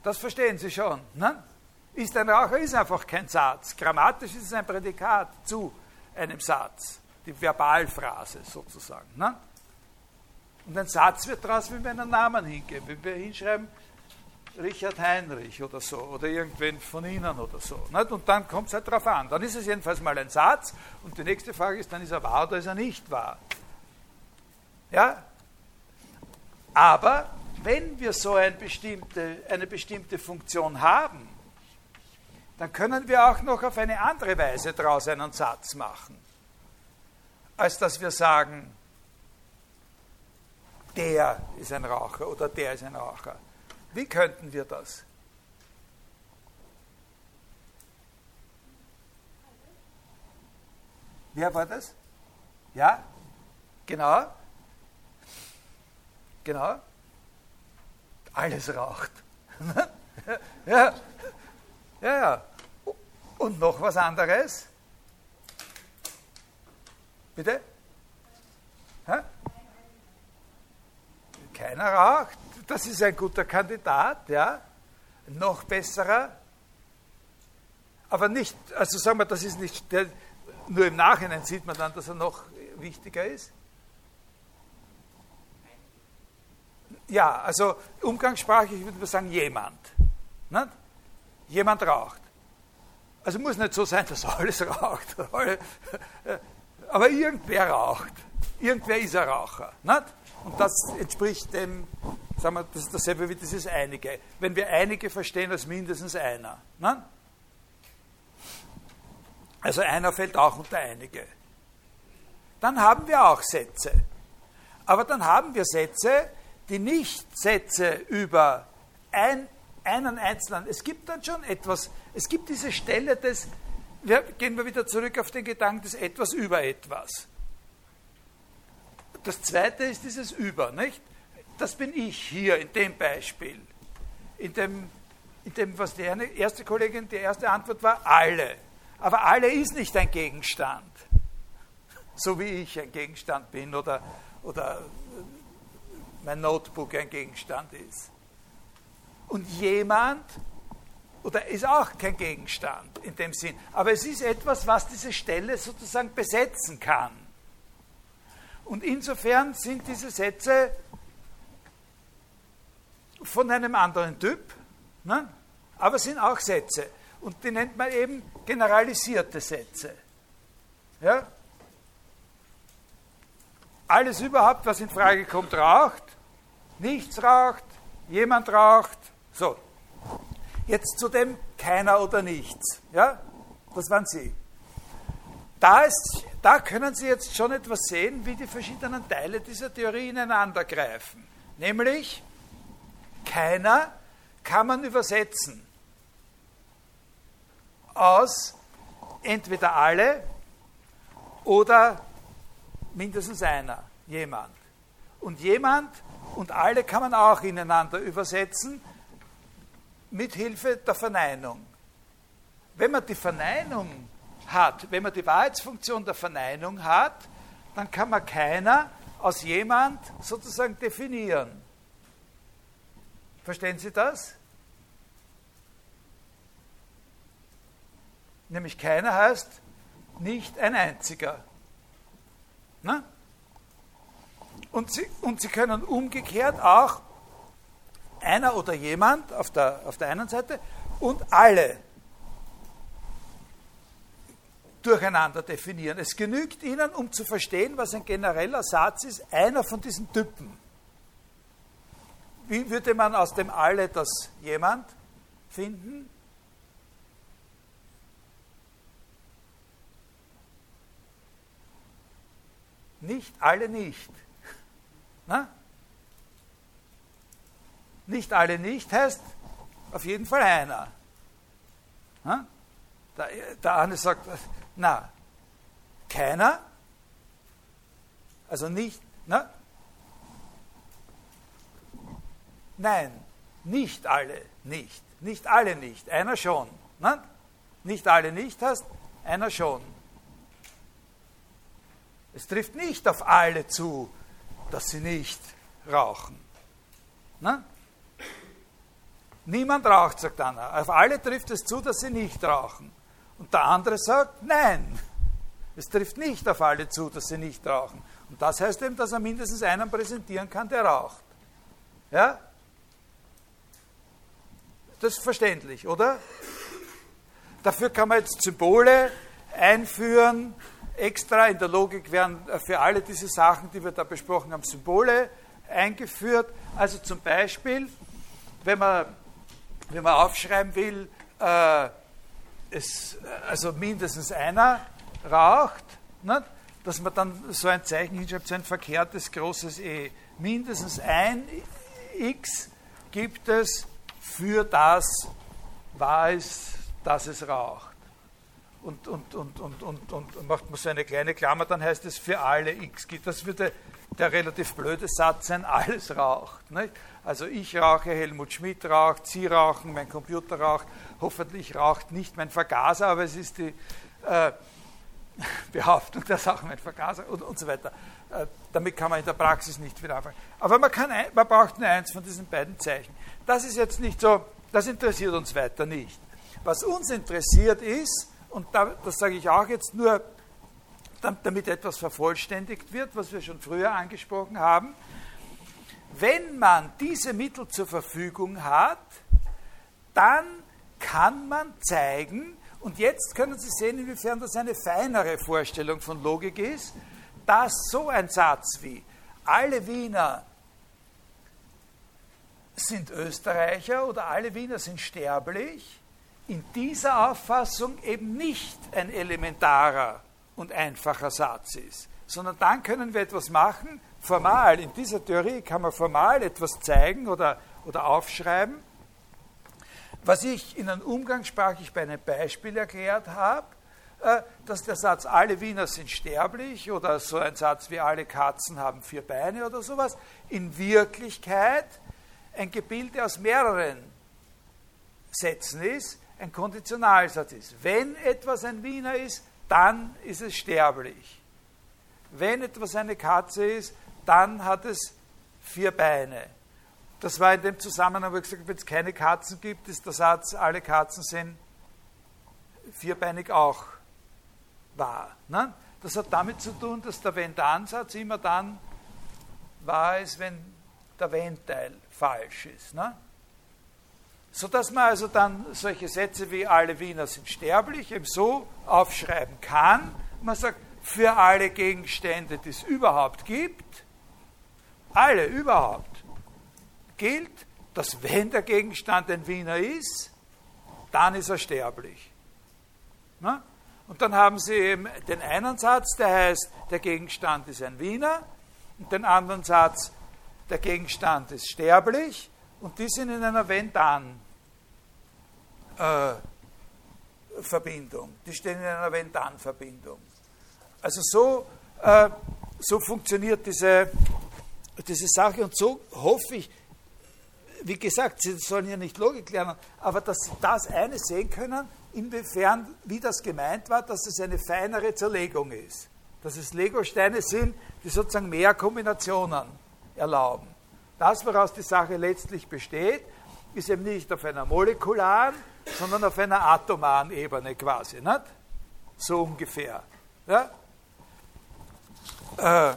Das verstehen Sie schon. Ne? Ist ein Raucher ist einfach kein Satz. Grammatisch ist es ein Prädikat zu einem Satz. Die Verbalphrase sozusagen. Ne? Und ein Satz wird daraus, wenn wir einen Namen hingeben. Wenn wir hinschreiben, Richard Heinrich oder so, oder irgendwen von Ihnen oder so. Nicht? Und dann kommt es halt darauf an. Dann ist es jedenfalls mal ein Satz und die nächste Frage ist, dann ist er wahr oder ist er nicht wahr. Ja? Aber wenn wir so eine bestimmte, eine bestimmte Funktion haben, dann können wir auch noch auf eine andere Weise daraus einen Satz machen, als dass wir sagen, der ist ein Raucher oder der ist ein Raucher. Wie könnten wir das? Wer war das? Ja? Genau? Genau? Alles raucht. ja. ja, ja. Und noch was anderes? Bitte? Hä? Keiner raucht. Das ist ein guter Kandidat, ja. Noch besserer. Aber nicht, also sagen wir, das ist nicht, der, nur im Nachhinein sieht man dann, dass er noch wichtiger ist. Ja, also umgangssprachlich würde man sagen jemand. Nicht? Jemand raucht. Also muss nicht so sein, dass alles raucht. Aber irgendwer raucht. Irgendwer ist ein Raucher. Nicht? Und das entspricht dem, sagen wir, das ist dasselbe wie dieses Einige. Wenn wir einige verstehen als mindestens einer. Nicht? Also einer fällt auch unter einige. Dann haben wir auch Sätze. Aber dann haben wir Sätze, die nicht Sätze über ein, einen Einzelnen. Es gibt dann schon etwas, es gibt diese Stelle des, wir, gehen wir wieder zurück auf den Gedanken des etwas über etwas. Das zweite ist dieses über, nicht? Das bin ich hier in dem Beispiel. In dem, in dem was die erste Kollegin, die erste Antwort war, alle. Aber alle ist nicht ein Gegenstand, so wie ich ein Gegenstand bin oder, oder mein Notebook ein Gegenstand ist. Und jemand, oder ist auch kein Gegenstand in dem Sinn, aber es ist etwas, was diese Stelle sozusagen besetzen kann. Und insofern sind diese Sätze von einem anderen Typ, ne? aber sind auch Sätze. Und die nennt man eben generalisierte Sätze. Ja? Alles überhaupt, was in Frage kommt, raucht. Nichts raucht, jemand raucht. So. Jetzt zu dem keiner oder nichts. Ja? Das waren Sie. Da, ist, da können Sie jetzt schon etwas sehen, wie die verschiedenen Teile dieser Theorie ineinander greifen. Nämlich, keiner kann man übersetzen aus entweder alle oder mindestens einer, jemand. Und jemand und alle kann man auch ineinander übersetzen mit Hilfe der Verneinung. Wenn man die Verneinung hat, wenn man die Wahrheitsfunktion der Verneinung hat, dann kann man keiner aus jemand sozusagen definieren. Verstehen Sie das? Nämlich keiner heißt nicht ein einziger. Na? Und, sie, und sie können umgekehrt auch einer oder jemand auf der, auf der einen Seite und alle durcheinander definieren. Es genügt Ihnen, um zu verstehen, was ein genereller Satz ist, einer von diesen Typen. Wie würde man aus dem alle das jemand finden? Nicht alle nicht. Na? Nicht alle nicht heißt auf jeden Fall einer. Na? Der, der eine sagt, na, keiner, also nicht, na? Nein, nicht alle nicht. Nicht alle nicht, einer schon. Na? Nicht alle nicht heißt, einer schon. Es trifft nicht auf alle zu, dass sie nicht rauchen. Na? Niemand raucht, sagt einer. Auf alle trifft es zu, dass sie nicht rauchen. Und der andere sagt, nein, es trifft nicht auf alle zu, dass sie nicht rauchen. Und das heißt eben, dass er mindestens einen präsentieren kann, der raucht. Ja? Das ist verständlich, oder? Dafür kann man jetzt Symbole einführen, extra in der Logik werden für alle diese Sachen, die wir da besprochen haben, Symbole eingeführt. Also zum Beispiel, wenn man, wenn man aufschreiben will, äh, es, also mindestens einer raucht, nicht? dass man dann so ein Zeichen hinschreibt, so ein verkehrtes großes E. Mindestens ein X gibt es für das Weiß, dass es raucht. Und, und, und, und, und, und macht man so eine kleine Klammer, dann heißt es für alle X. Das würde der relativ blöde Satz sein, alles raucht. Nicht? Also ich rauche, Helmut Schmidt raucht, Sie rauchen, mein Computer raucht, hoffentlich raucht nicht mein Vergaser, aber es ist die äh, Behauptung, dass auch mein Vergaser und, und so weiter. Äh, damit kann man in der Praxis nicht viel anfangen. Aber man, kann ein, man braucht nur eins von diesen beiden Zeichen. Das ist jetzt nicht so, das interessiert uns weiter nicht. Was uns interessiert ist, und da, das sage ich auch jetzt nur, damit etwas vervollständigt wird, was wir schon früher angesprochen haben, wenn man diese Mittel zur Verfügung hat, dann kann man zeigen, und jetzt können Sie sehen, inwiefern das eine feinere Vorstellung von Logik ist, dass so ein Satz wie alle Wiener sind Österreicher oder alle Wiener sind sterblich, in dieser Auffassung eben nicht ein elementarer und einfacher Satz ist, sondern dann können wir etwas machen, formal, in dieser Theorie kann man formal etwas zeigen oder, oder aufschreiben, was ich Ihnen umgangssprachlich bei einem Beispiel erklärt habe, äh, dass der Satz, alle Wiener sind sterblich oder so ein Satz wie alle Katzen haben vier Beine oder sowas, in Wirklichkeit ein Gebilde aus mehreren Sätzen ist, ein Konditionalsatz ist. Wenn etwas ein Wiener ist, dann ist es sterblich. Wenn etwas eine Katze ist, dann hat es vier Beine. Das war in dem Zusammenhang, wo ich gesagt habe, wenn es keine Katzen gibt, ist der Satz, alle Katzen sind vierbeinig auch wahr. Ne? Das hat damit zu tun, dass der Wenn-Dann-Satz immer dann wahr ist, wenn der Wenn-Teil falsch ist. Ne? Sodass man also dann solche Sätze wie alle Wiener sind sterblich eben so aufschreiben kann. Man sagt, für alle Gegenstände, die es überhaupt gibt, alle überhaupt, gilt, dass wenn der Gegenstand ein Wiener ist, dann ist er sterblich. Na? Und dann haben Sie eben den einen Satz, der heißt, der Gegenstand ist ein Wiener, und den anderen Satz, der Gegenstand ist sterblich, und die sind in einer Wenn-Dann-Verbindung. Äh, die stehen in einer Wenn-Dann-Verbindung. Also so, äh, so funktioniert diese, diese Sache, und so hoffe ich, wie gesagt, Sie sollen ja nicht Logik lernen, aber dass Sie das eine sehen können, inwiefern, wie das gemeint war, dass es eine feinere Zerlegung ist. Dass es Legosteine sind, die sozusagen mehr Kombinationen erlauben. Das, woraus die Sache letztlich besteht, ist eben nicht auf einer molekularen, sondern auf einer atomaren Ebene quasi. Nicht? So ungefähr. Ja? Äh,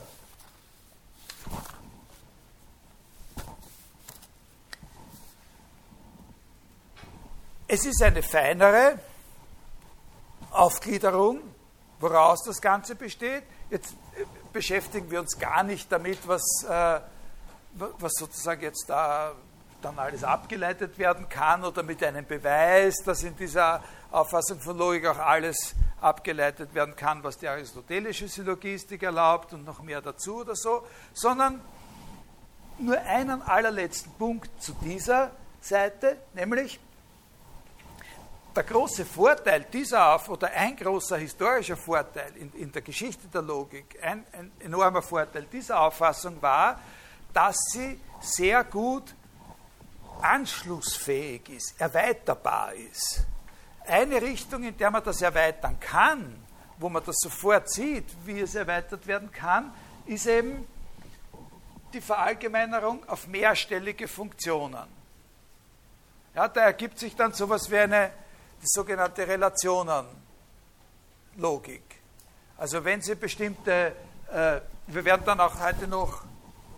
Es ist eine feinere Aufgliederung, woraus das Ganze besteht. Jetzt beschäftigen wir uns gar nicht damit, was, äh, was sozusagen jetzt da dann alles abgeleitet werden kann oder mit einem Beweis, dass in dieser Auffassung von Logik auch alles abgeleitet werden kann, was die aristotelische Syllogistik erlaubt und noch mehr dazu oder so, sondern nur einen allerletzten Punkt zu dieser Seite, nämlich der große Vorteil dieser oder ein großer historischer Vorteil in, in der Geschichte der Logik, ein, ein, enormer Vorteil dieser Auffassung war, dass sie sehr gut anschlussfähig ist, erweiterbar ist. Eine Richtung, in der man das erweitern kann, wo man das sofort sieht, wie es erweitert werden kann, ist eben die Verallgemeinerung auf mehrstellige Funktionen. Ja, da ergibt sich dann sowas wie eine die sogenannte Relationenlogik. Also wenn Sie bestimmte, äh, wir werden dann auch heute noch,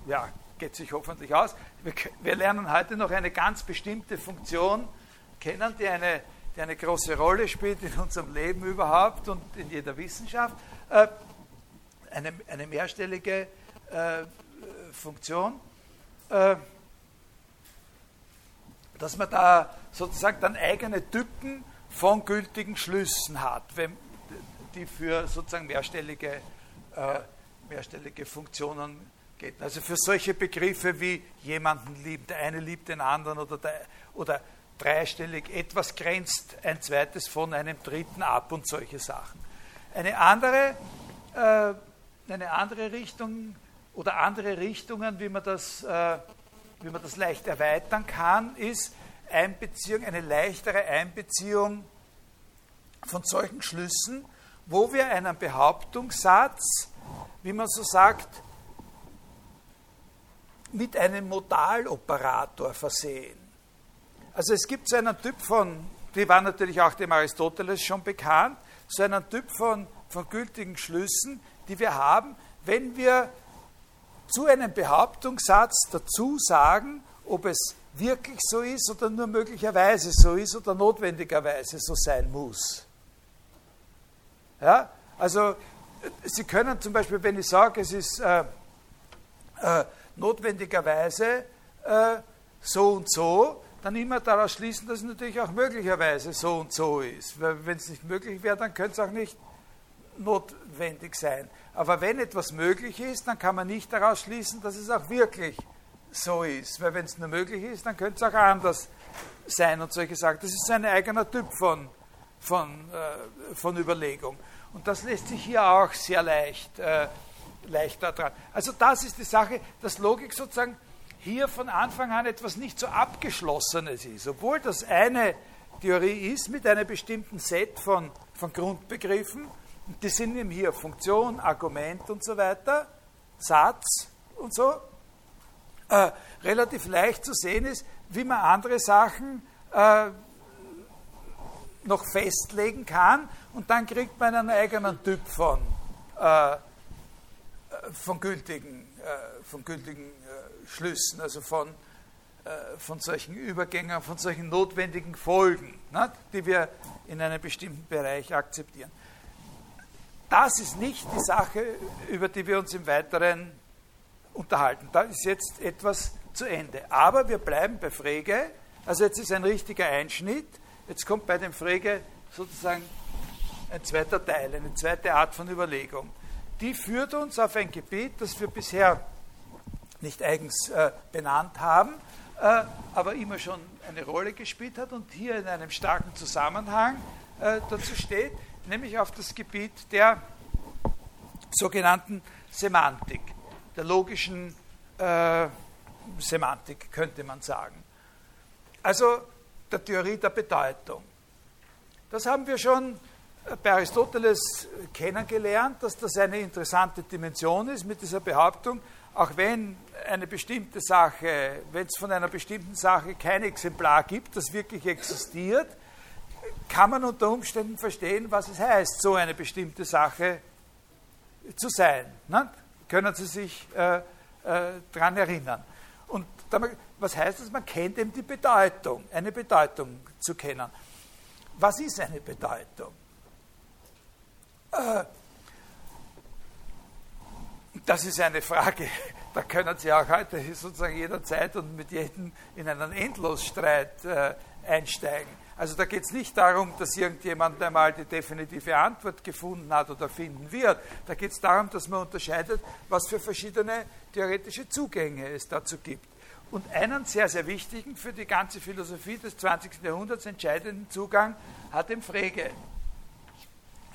ja, geht sich hoffentlich aus, wir, wir, lernen heute noch eine ganz bestimmte Funktion kennen, die eine, die eine große Rolle spielt in unserem Leben überhaupt und in jeder Wissenschaft. Äh, eine, eine mehrstellige äh, Funktion. Äh, dass man da sozusagen dann eigene Typen von gültigen Schlüssen hat, wenn, die für sozusagen mehrstellige, äh, mehrstellige Funktionen gelten. Also für solche Begriffe wie jemanden lieben, der eine liebt den anderen oder, der, oder dreistellig, etwas grenzt ein zweites von einem dritten ab und solche Sachen. Eine andere, äh, eine andere Richtung oder andere Richtungen, wie man das, äh, wie man das leicht erweitern kann, ist Einbeziehung, eine leichtere Einbeziehung von solchen Schlüssen, wo wir einen Behauptungssatz, wie man so sagt, mit einem Modaloperator versehen. Also es gibt so einen Typ von, die war natürlich auch dem Aristoteles schon bekannt, so einen Typ von, von gültigen Schlüssen, die wir haben, wenn wir zu einem Behauptungssatz dazu sagen, ob es wirklich so ist oder nur möglicherweise so ist oder notwendigerweise so sein muss. Ja? Also Sie können zum Beispiel, wenn ich sage, es ist äh, äh, notwendigerweise äh, so und so, dann immer daraus schließen, dass es natürlich auch möglicherweise so und so ist. Wenn es nicht möglich wäre, dann könnte es auch nicht notwendig sein. Aber wenn etwas möglich ist, dann kann man nicht daraus schließen, dass es auch wirklich so ist. Weil wenn es nur möglich ist, dann könnte es auch anders sein und solche Sachen. Das ist ein eigener Typ von, von, äh, von Überlegung. Und das lässt sich hier auch sehr leicht, äh, leicht daran. Also das ist die Sache, dass Logik sozusagen hier von Anfang an etwas nicht so Abgeschlossenes ist. Obwohl das eine Theorie ist mit einem bestimmten Set von, von Grundbegriffen, die sind eben hier Funktion, Argument und so weiter, Satz und so, äh, relativ leicht zu sehen ist, wie man andere Sachen äh, noch festlegen kann und dann kriegt man einen eigenen Typ von, äh, von gültigen, äh, von gültigen äh, Schlüssen, also von, äh, von solchen Übergängen, von solchen notwendigen Folgen, ne, die wir in einem bestimmten Bereich akzeptieren. Das ist nicht die Sache, über die wir uns im Weiteren unterhalten. Da ist jetzt etwas zu Ende. Aber wir bleiben bei Frege. Also jetzt ist ein richtiger Einschnitt. Jetzt kommt bei dem Frege sozusagen ein zweiter Teil, eine zweite Art von Überlegung. Die führt uns auf ein Gebiet, das wir bisher nicht eigens äh, benannt haben, äh, aber immer schon eine Rolle gespielt hat und hier in einem starken Zusammenhang äh, dazu steht, nämlich auf das Gebiet der sogenannten Semantik, der logischen äh, Semantik, könnte man sagen. Also der Theorie der Bedeutung. Das haben wir schon bei Aristoteles kennengelernt, dass das eine interessante Dimension ist mit dieser Behauptung, auch wenn eine bestimmte Sache, wenn es von einer bestimmten Sache kein Exemplar gibt, das wirklich existiert, kann man unter Umständen verstehen, was es heißt, so eine bestimmte Sache zu sein. Ne? Können Sie sich äh, äh, daran erinnern? Und was heißt das? Man kennt eben die Bedeutung, eine Bedeutung zu kennen. Was ist eine Bedeutung? Äh, das ist eine Frage, da können Sie auch heute sozusagen jederzeit und mit jedem in einen Endlosstreit äh, einsteigen. Also da geht es nicht darum, dass irgendjemand einmal die definitive Antwort gefunden hat oder finden wird. Da geht es darum, dass man unterscheidet, was für verschiedene theoretische Zugänge es dazu gibt. Und einen sehr, sehr wichtigen für die ganze Philosophie des 20. Jahrhunderts entscheidenden Zugang hat eben Frege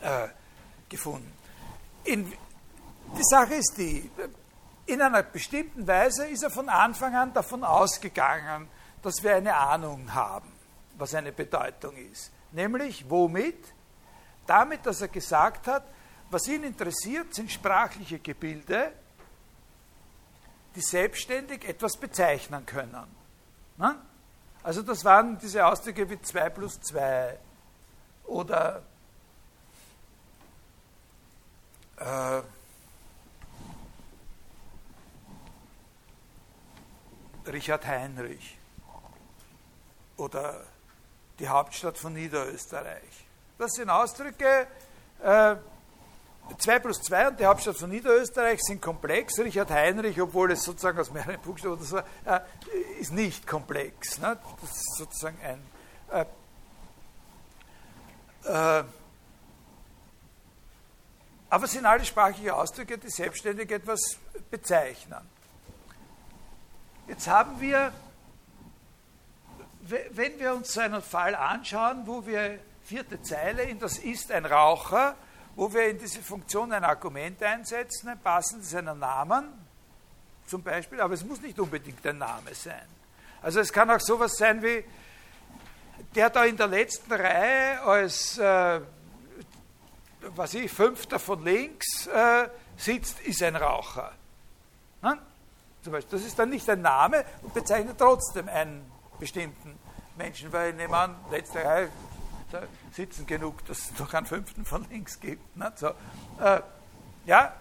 äh, gefunden. In, die Sache ist die, in einer bestimmten Weise ist er von Anfang an davon ausgegangen, dass wir eine Ahnung haben was eine Bedeutung ist. Nämlich womit? Damit, dass er gesagt hat, was ihn interessiert, sind sprachliche Gebilde, die selbstständig etwas bezeichnen können. Na? Also das waren diese Ausdrücke wie 2 plus 2 oder äh, Richard Heinrich oder die Hauptstadt von Niederösterreich. Das sind Ausdrücke, äh, 2 plus 2 und die Hauptstadt von Niederösterreich sind komplex. Richard Heinrich, obwohl es sozusagen aus mehreren Buchstaben oder so, äh, ist nicht komplex. Ne? Das ist sozusagen ein. Äh, äh, aber es sind alle sprachliche Ausdrücke, die selbstständig etwas bezeichnen. Jetzt haben wir, wenn wir uns einen Fall anschauen, wo wir vierte Zeile in das ist ein Raucher, wo wir in diese Funktion ein Argument einsetzen, ein passendes einen Namen, zum Beispiel, aber es muss nicht unbedingt ein Name sein. Also es kann auch sowas sein wie, der da in der letzten Reihe als äh, was ich, Fünfter von links äh, sitzt, ist ein Raucher. Hm? Zum Beispiel, das ist dann nicht ein Name und bezeichnet trotzdem einen bestimmten Menschen, weil ich nehme an, letzte Reihe sitzen genug, dass es noch einen Fünften von links gibt. Ne? So, äh, ja?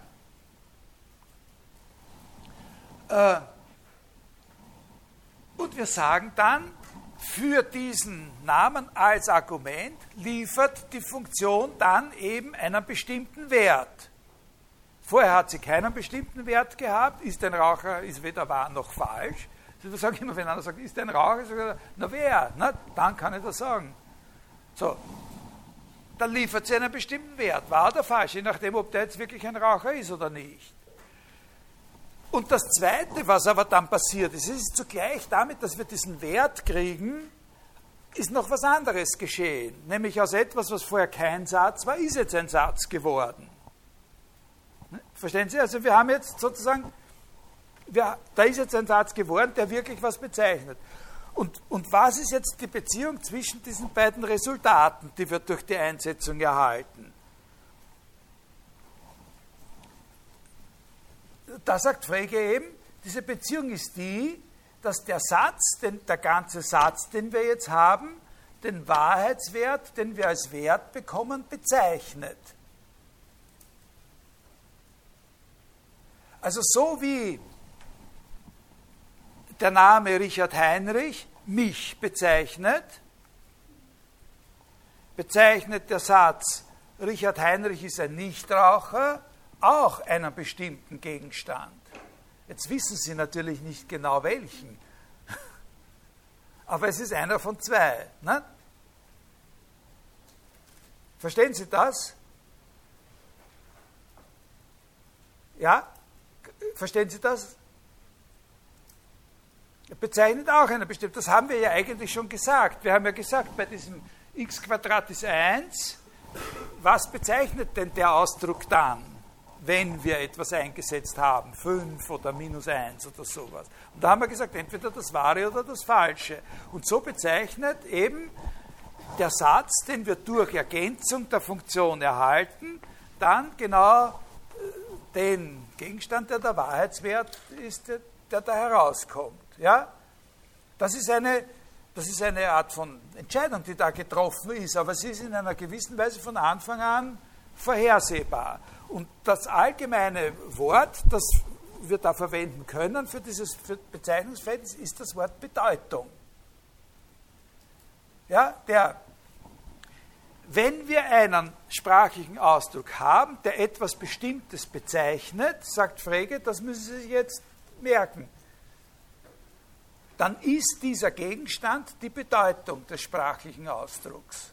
Äh, und wir sagen dann, für diesen Namen als Argument liefert die Funktion dann eben einen bestimmten Wert. Vorher hat sie keinen bestimmten Wert gehabt, ist ein Raucher, ist weder wahr noch falsch. Ich sage immer, wenn einer sagt, ist ein Raucher, sage ich, na wer? Na, dann kann ich das sagen. So, dann liefert sie einen bestimmten Wert, wahr oder falsch, je nachdem, ob der jetzt wirklich ein Raucher ist oder nicht. Und das Zweite, was aber dann passiert ist, ist zugleich damit, dass wir diesen Wert kriegen, ist noch was anderes geschehen. Nämlich aus etwas, was vorher kein Satz war, ist jetzt ein Satz geworden. Ne? Verstehen Sie? Also wir haben jetzt sozusagen, wir, da ist jetzt ein Satz geworden, der wirklich was bezeichnet. Und, und was ist jetzt die Beziehung zwischen diesen beiden Resultaten, die wir durch die Einsetzung erhalten? da sagt Frege eben, diese Beziehung ist die, dass der Satz, den, der ganze Satz, den wir jetzt haben, den Wahrheitswert, den wir als Wert bekommen, bezeichnet. Also so wie der Name Richard Heinrich mich bezeichnet, bezeichnet der Satz Richard Heinrich ist ein Nichtraucher auch einen bestimmten Gegenstand. Jetzt wissen Sie natürlich nicht genau welchen, aber es ist einer von zwei. Ne? Verstehen Sie das? Ja? Verstehen Sie das? Bezeichnet auch eine bestimmte. Das haben wir ja eigentlich schon gesagt. Wir haben ja gesagt, bei diesem x ist 1, was bezeichnet denn der Ausdruck dann? wenn wir etwas eingesetzt haben, 5 oder minus 1 oder sowas. Und da haben wir gesagt, entweder das Wahre oder das Falsche. Und so bezeichnet eben der Satz, den wir durch Ergänzung der Funktion erhalten, dann genau äh, den Gegenstand, der der Wahrheitswert ist, der da herauskommt. Ja? Das, ist eine, das ist eine Art von Entscheidung, die da getroffen ist, aber sie ist in einer gewissen Weise von Anfang an vorhersehbar. Und das allgemeine Wort, das wir da verwenden können für dieses Bezeichnungsfeld, ist das Wort Bedeutung. Ja, der, wenn wir einen sprachlichen Ausdruck haben, der etwas Bestimmtes bezeichnet, sagt Frege, das müssen Sie sich jetzt merken, dann ist dieser Gegenstand die Bedeutung des sprachlichen Ausdrucks.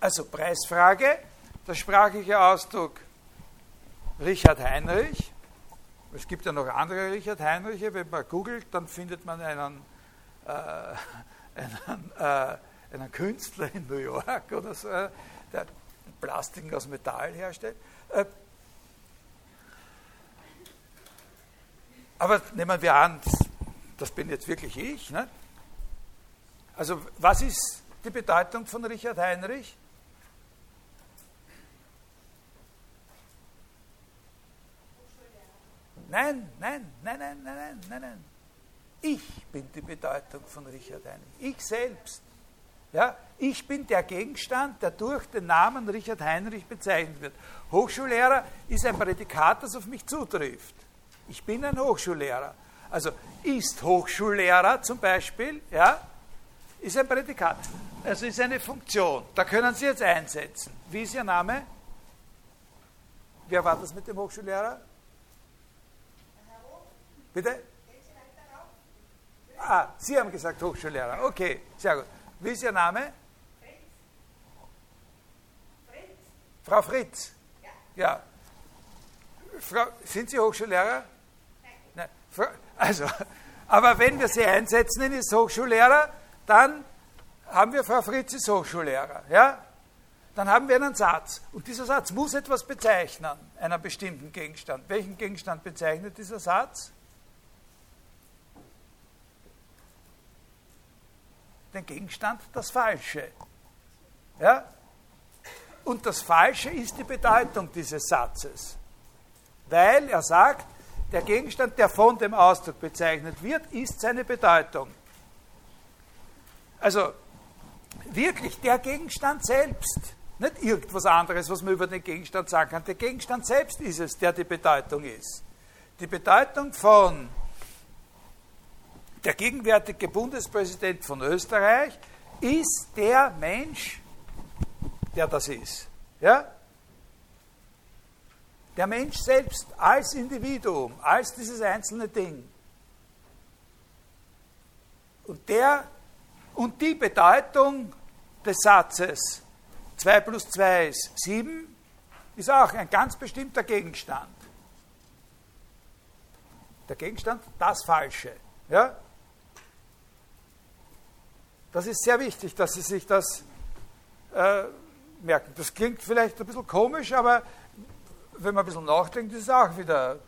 Also Preisfrage, der sprachliche Ausdruck Richard Heinrich. Es gibt ja noch andere Richard Heinriche. Wenn man googelt, dann findet man einen, äh, einen, äh, einen, Künstler in New York oder so, der Plastik aus Metall herstellt. Aber nehmen wir an, das bin jetzt wirklich ich. Ne? Also was ist die Bedeutung von Richard Heinrich? Nein, nein, nein, nein, nein, nein, nein, nein. Ich bin die Bedeutung von Richard Heinrich. Ich selbst. Ja, ich bin der Gegenstand, der durch den Namen Richard Heinrich bezeichnet wird. Hochschullehrer ist ein Prädikat, das auf mich zutrifft. Ich bin ein Hochschullehrer. Also ist Hochschullehrer zum Beispiel, ja, ist ein Prädikat. Also ist eine Funktion. Da können Sie jetzt einsetzen. Wie ist Ihr Name? Wer war das mit dem Hochschullehrer? Bitte? Ah, Sie haben gesagt Hochschullehrer. Okay, sehr gut. Wie ist Ihr Name? Fritz. Frau Fritz. Ja. ja. Frau, sind Sie Hochschullehrer? Also, aber wenn wir Sie einsetzen in das Hochschullehrer, dann haben wir Frau Fritz als Hochschullehrer. Ja? Dann haben wir einen Satz. Und dieser Satz muss etwas bezeichnen, einen bestimmten Gegenstand. Welchen Gegenstand bezeichnet dieser Satz? den Gegenstand das Falsche. Ja? Und das Falsche ist die Bedeutung dieses Satzes. Weil er sagt, der Gegenstand, der von dem Ausdruck bezeichnet wird, ist seine Bedeutung. Also wirklich der Gegenstand selbst, nicht irgendwas anderes, was man über den Gegenstand sagen kann. Der Gegenstand selbst ist es, der die Bedeutung ist. Die Bedeutung von der gegenwärtige Bundespräsident von Österreich ist der Mensch, der das ist. Ja? Der Mensch selbst als Individuum, als dieses einzelne Ding. Und der und die Bedeutung des Satzes 2 plus 2 ist 7, ist auch ein ganz bestimmter Gegenstand. Der Gegenstand, das Falsche. Ja? Das ist sehr wichtig, dass Sie sich das äh, merken. Das klingt vielleicht ein bisschen komisch, aber wenn man ein bisschen nachdenkt, ist es auch wieder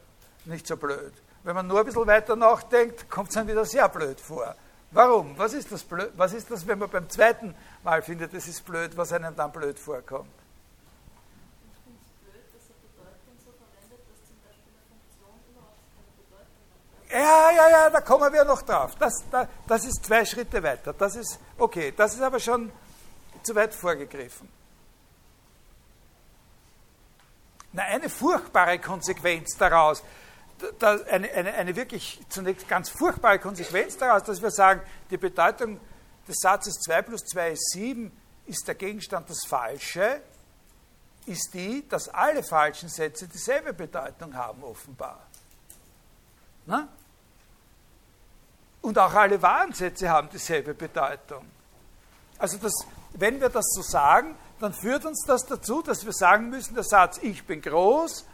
nicht so blöd. Wenn man nur ein bisschen weiter nachdenkt, kommt es dann wieder sehr blöd vor. Warum? Was ist das blöd? Was ist das, wenn man beim zweiten Mal findet, es ist blöd, was einem dann blöd vorkommt? Ja, ja, ja, da kommen wir noch drauf. Das, das, das ist zwei Schritte weiter. Das ist okay. Das ist aber schon zu weit vorgegriffen. Na, eine furchtbare Konsequenz daraus, da, eine, eine, eine wirklich zunächst ganz furchtbare Konsequenz daraus, dass wir sagen, die Bedeutung des Satzes 2 plus 2 ist 7, ist der Gegenstand das Falsche, ist die, dass alle falschen Sätze dieselbe Bedeutung haben, offenbar. Na? Und auch alle Warensätze haben dieselbe Bedeutung. Also das, wenn wir das so sagen, dann führt uns das dazu, dass wir sagen müssen, der Satz Ich bin groß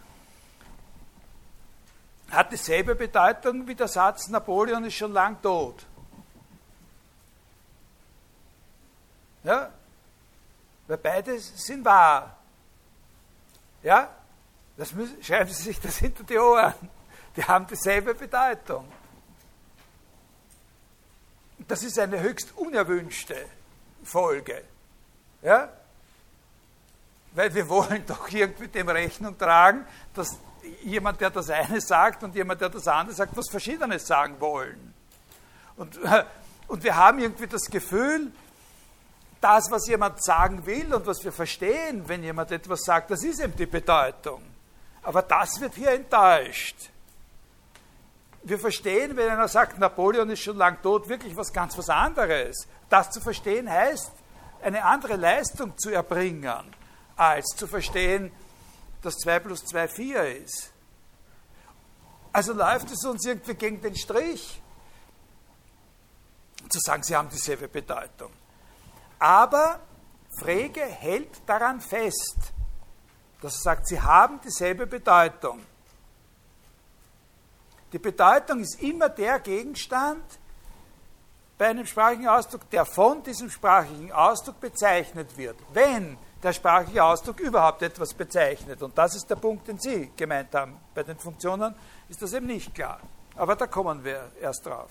hat dieselbe Bedeutung wie der Satz Napoleon ist schon lang tot. Ja? Weil beide sind wahr. Ja? Das müssen, schreiben Sie sich das hinter die Ohren. Die haben dieselbe Bedeutung. Das ist eine höchst unerwünschte Folge. Ja? Weil wir wollen doch irgendwie dem Rechnung tragen, dass jemand, der das eine sagt und jemand, der das andere sagt, was Verschiedenes sagen wollen. Und, und wir haben irgendwie das Gefühl, das, was jemand sagen will und was wir verstehen, wenn jemand etwas sagt, das ist eben die Bedeutung. Aber das wird hier enttäuscht wir verstehen, wenn einer sagt, Napoleon ist schon lang tot, wirklich was ganz was anderes. Das zu verstehen heißt, eine andere Leistung zu erbringen, als zu verstehen, dass 2 plus 2 4 ist. Also läuft es uns irgendwie gegen den Strich, zu sagen, sie haben dieselbe Bedeutung. Aber Frege hält daran fest, dass er sagt, sie haben dieselbe Bedeutung. Die Bedeutung ist immer der Gegenstand bei einem sprachlichen Ausdruck, der von diesem sprachlichen Ausdruck bezeichnet wird. Wenn der sprachliche Ausdruck überhaupt etwas bezeichnet, und das ist der Punkt, den Sie gemeint haben, bei den Funktionen ist das eben nicht klar. Aber da kommen wir erst drauf.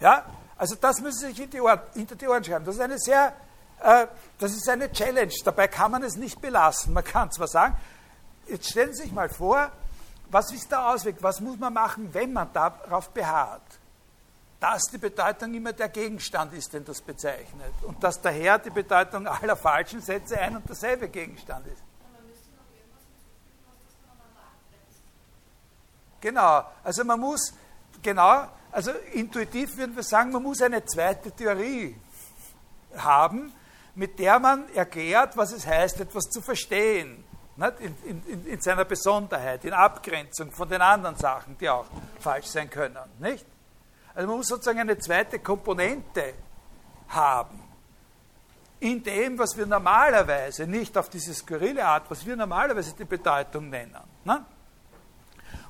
Ja, also das müssen Sie sich die Ohren, hinter die Ohren schreiben. Das ist eine sehr, äh, das ist eine Challenge. Dabei kann man es nicht belassen. Man kann zwar sagen, jetzt stellen Sie sich mal vor, was ist der Ausweg? Was muss man machen, wenn man darauf beharrt? Dass die Bedeutung immer der Gegenstand ist, den das bezeichnet. Und dass daher die Bedeutung aller falschen Sätze ein und derselbe Gegenstand ist. Genau, also man muss, genau, also intuitiv würden wir sagen, man muss eine zweite Theorie haben, mit der man erklärt, was es heißt, etwas zu verstehen. in, in, in, seiner Besonderheit, in Abgrenzung von den anderen Sachen, die auch falsch sein können. Nicht? Also man muss sozusagen eine zweite Komponente haben. In dem, was wir normalerweise, nicht auf diese skurrile Art, was wir normalerweise die Bedeutung nennen. Ne?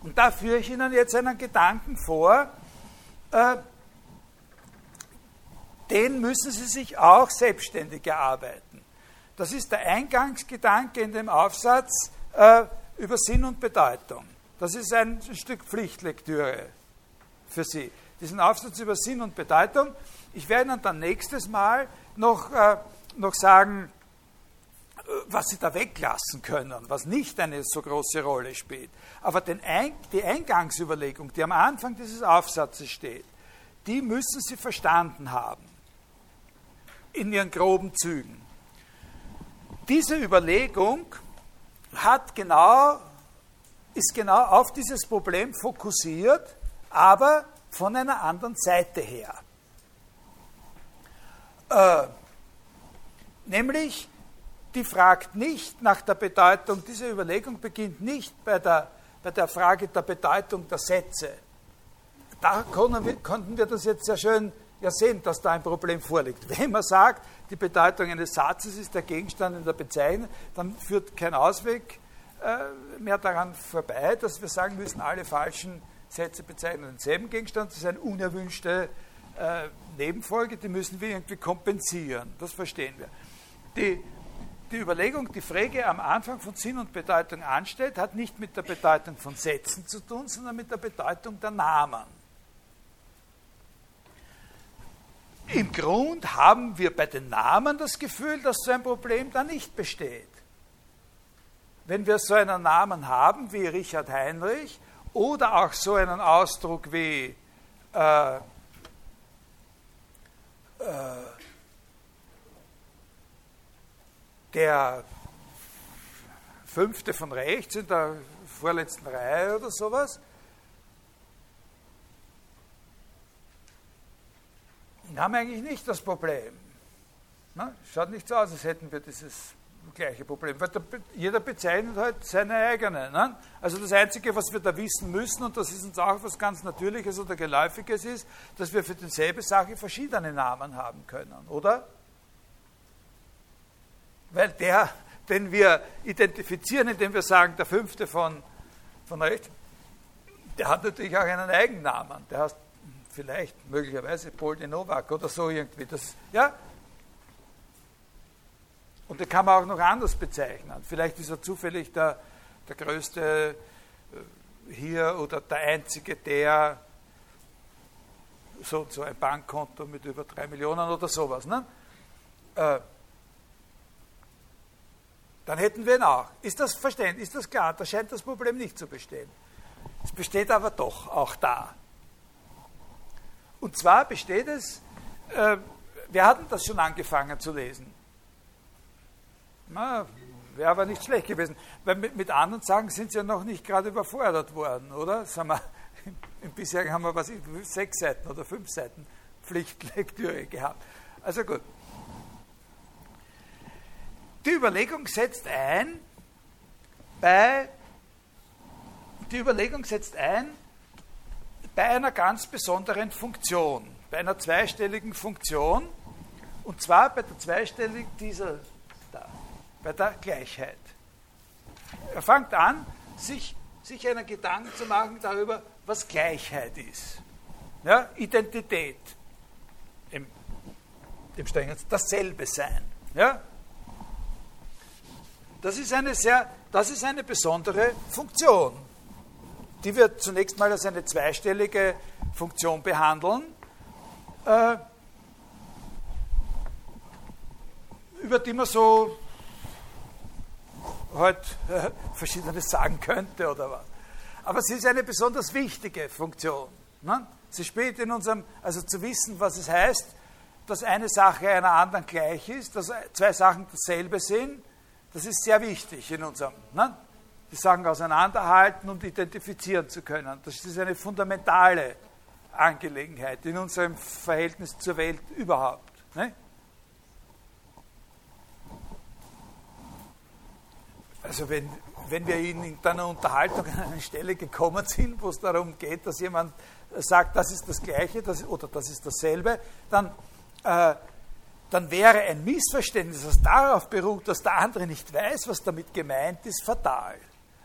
Und da führe ich Ihnen jetzt einen Gedanken vor, äh, den müssen Sie sich auch selbstständig erarbeiten. Das ist der Eingangsgedanke in dem Aufsatz äh, über Sinn und Bedeutung. Das ist ein, ein Stück Pflichtlektüre für Sie. Diesen Aufsatz über Sinn und Bedeutung. Ich werde Ihnen dann nächstes Mal noch, äh, noch sagen, äh, was Sie da weglassen können, was nicht eine so große Rolle spielt. Aber Ein die Eingangsüberlegung, die am Anfang dieses Aufsatzes steht, die müssen Sie verstanden haben in ihren groben Zügen. Diese Überlegung hat genau, ist genau auf dieses Problem fokussiert, aber von einer anderen Seite her. Äh, nämlich, die fragt nicht nach der Bedeutung, diese Überlegung beginnt nicht bei der, bei der Frage der Bedeutung der Sätze. Da konnten wir, konnten wir das jetzt sehr schön ja sehen, dass da ein Problem vorliegt. Wenn man sagt, die Bedeutung eines Satzes ist der Gegenstand in der Bezeichnung, dann führt kein Ausweg äh, mehr daran vorbei, dass wir sagen müssen, alle falschen Sätze bezeichnen denselben Gegenstand. Das ist eine unerwünschte äh, Nebenfolge, die müssen wir irgendwie kompensieren. Das verstehen wir. Die, die Überlegung, die Frage am Anfang von Sinn und Bedeutung anstellt, hat nicht mit der Bedeutung von Sätzen zu tun, sondern mit der Bedeutung der Namen. Im Grund haben wir bei den Namen das Gefühl, dass so ein Problem da nicht besteht. Wenn wir so einen Namen haben wie Richard Heinrich oder auch so einen Ausdruck wie äh, äh, der fünfte von rechts in der vorletzten Reihe oder sowas, haben eigentlich nicht das Problem. Na, schaut nicht so aus, als hätten wir dieses gleiche Problem. Weil der, jeder bezeichnet halt seine eigene. Ne? Also das Einzige, was wir da wissen müssen, und das ist uns auch was ganz Natürliches oder Geläufiges ist, dass wir für dieselbe Sache verschiedene Namen haben können, oder? Weil der, den wir identifizieren, indem wir sagen, der fünfte von, von rechts, der hat natürlich auch einen Eigennamen. Der heißt vielleicht möglicherweise Paul de Novak oder so irgendwie. Das, ja? Und den kann man auch noch anders bezeichnen. Vielleicht ist er zufällig der, der größte äh, hier oder der einzige, der so so ein Bankkonto mit über drei Millionen oder sowas. Ne? Äh, dann hätten wir ihn auch. Ist das verständlich? Ist das klar? Da scheint das Problem nicht zu bestehen. Es besteht aber doch auch da. Und zwar besteht es, äh, wir hatten das schon angefangen zu lesen. Na, wäre aber nicht schlecht gewesen. Weil mit, mit, anderen Sachen sind sie ja noch nicht gerade überfordert worden, oder? Sagen wir, Im bisherigen haben wir was, sechs Seiten oder fünf Seiten Pflichtlektüre gehabt. Also gut. Die Überlegung setzt ein bei die Überlegung setzt ein bei einer ganz besonderen Funktion, bei einer zweistelligen Funktion, und zwar bei der zweistelligen dieser bei der Gleichheit. Er fängt an, sich, sich einen Gedanken zu machen darüber, was Gleichheit ist. Ja, Identität im, im Strengen, dasselbe sein. Ja? Das ist eine sehr, das ist eine besondere Funktion die wir zunächst mal als eine zweistellige Funktion behandeln, äh, über die man so halt äh, verschiedenes sagen könnte oder was. Aber sie ist eine besonders wichtige Funktion. Ne? Sie spielt in unserem, also zu wissen, was es heißt, dass eine Sache einer anderen gleich ist, dass zwei Sachen dasselbe sind, das ist sehr wichtig in unserem. Ne? die Sachen auseinanderhalten und identifizieren zu können. Das ist eine fundamentale Angelegenheit in unserem Verhältnis zur Welt überhaupt. Ne? Also wenn, wenn wir in einer Unterhaltung an eine Stelle gekommen sind, wo es darum geht, dass jemand sagt, das ist das Gleiche das, oder das ist dasselbe, dann, äh, dann wäre ein Missverständnis, das darauf beruht, dass der andere nicht weiß, was damit gemeint ist, fatal.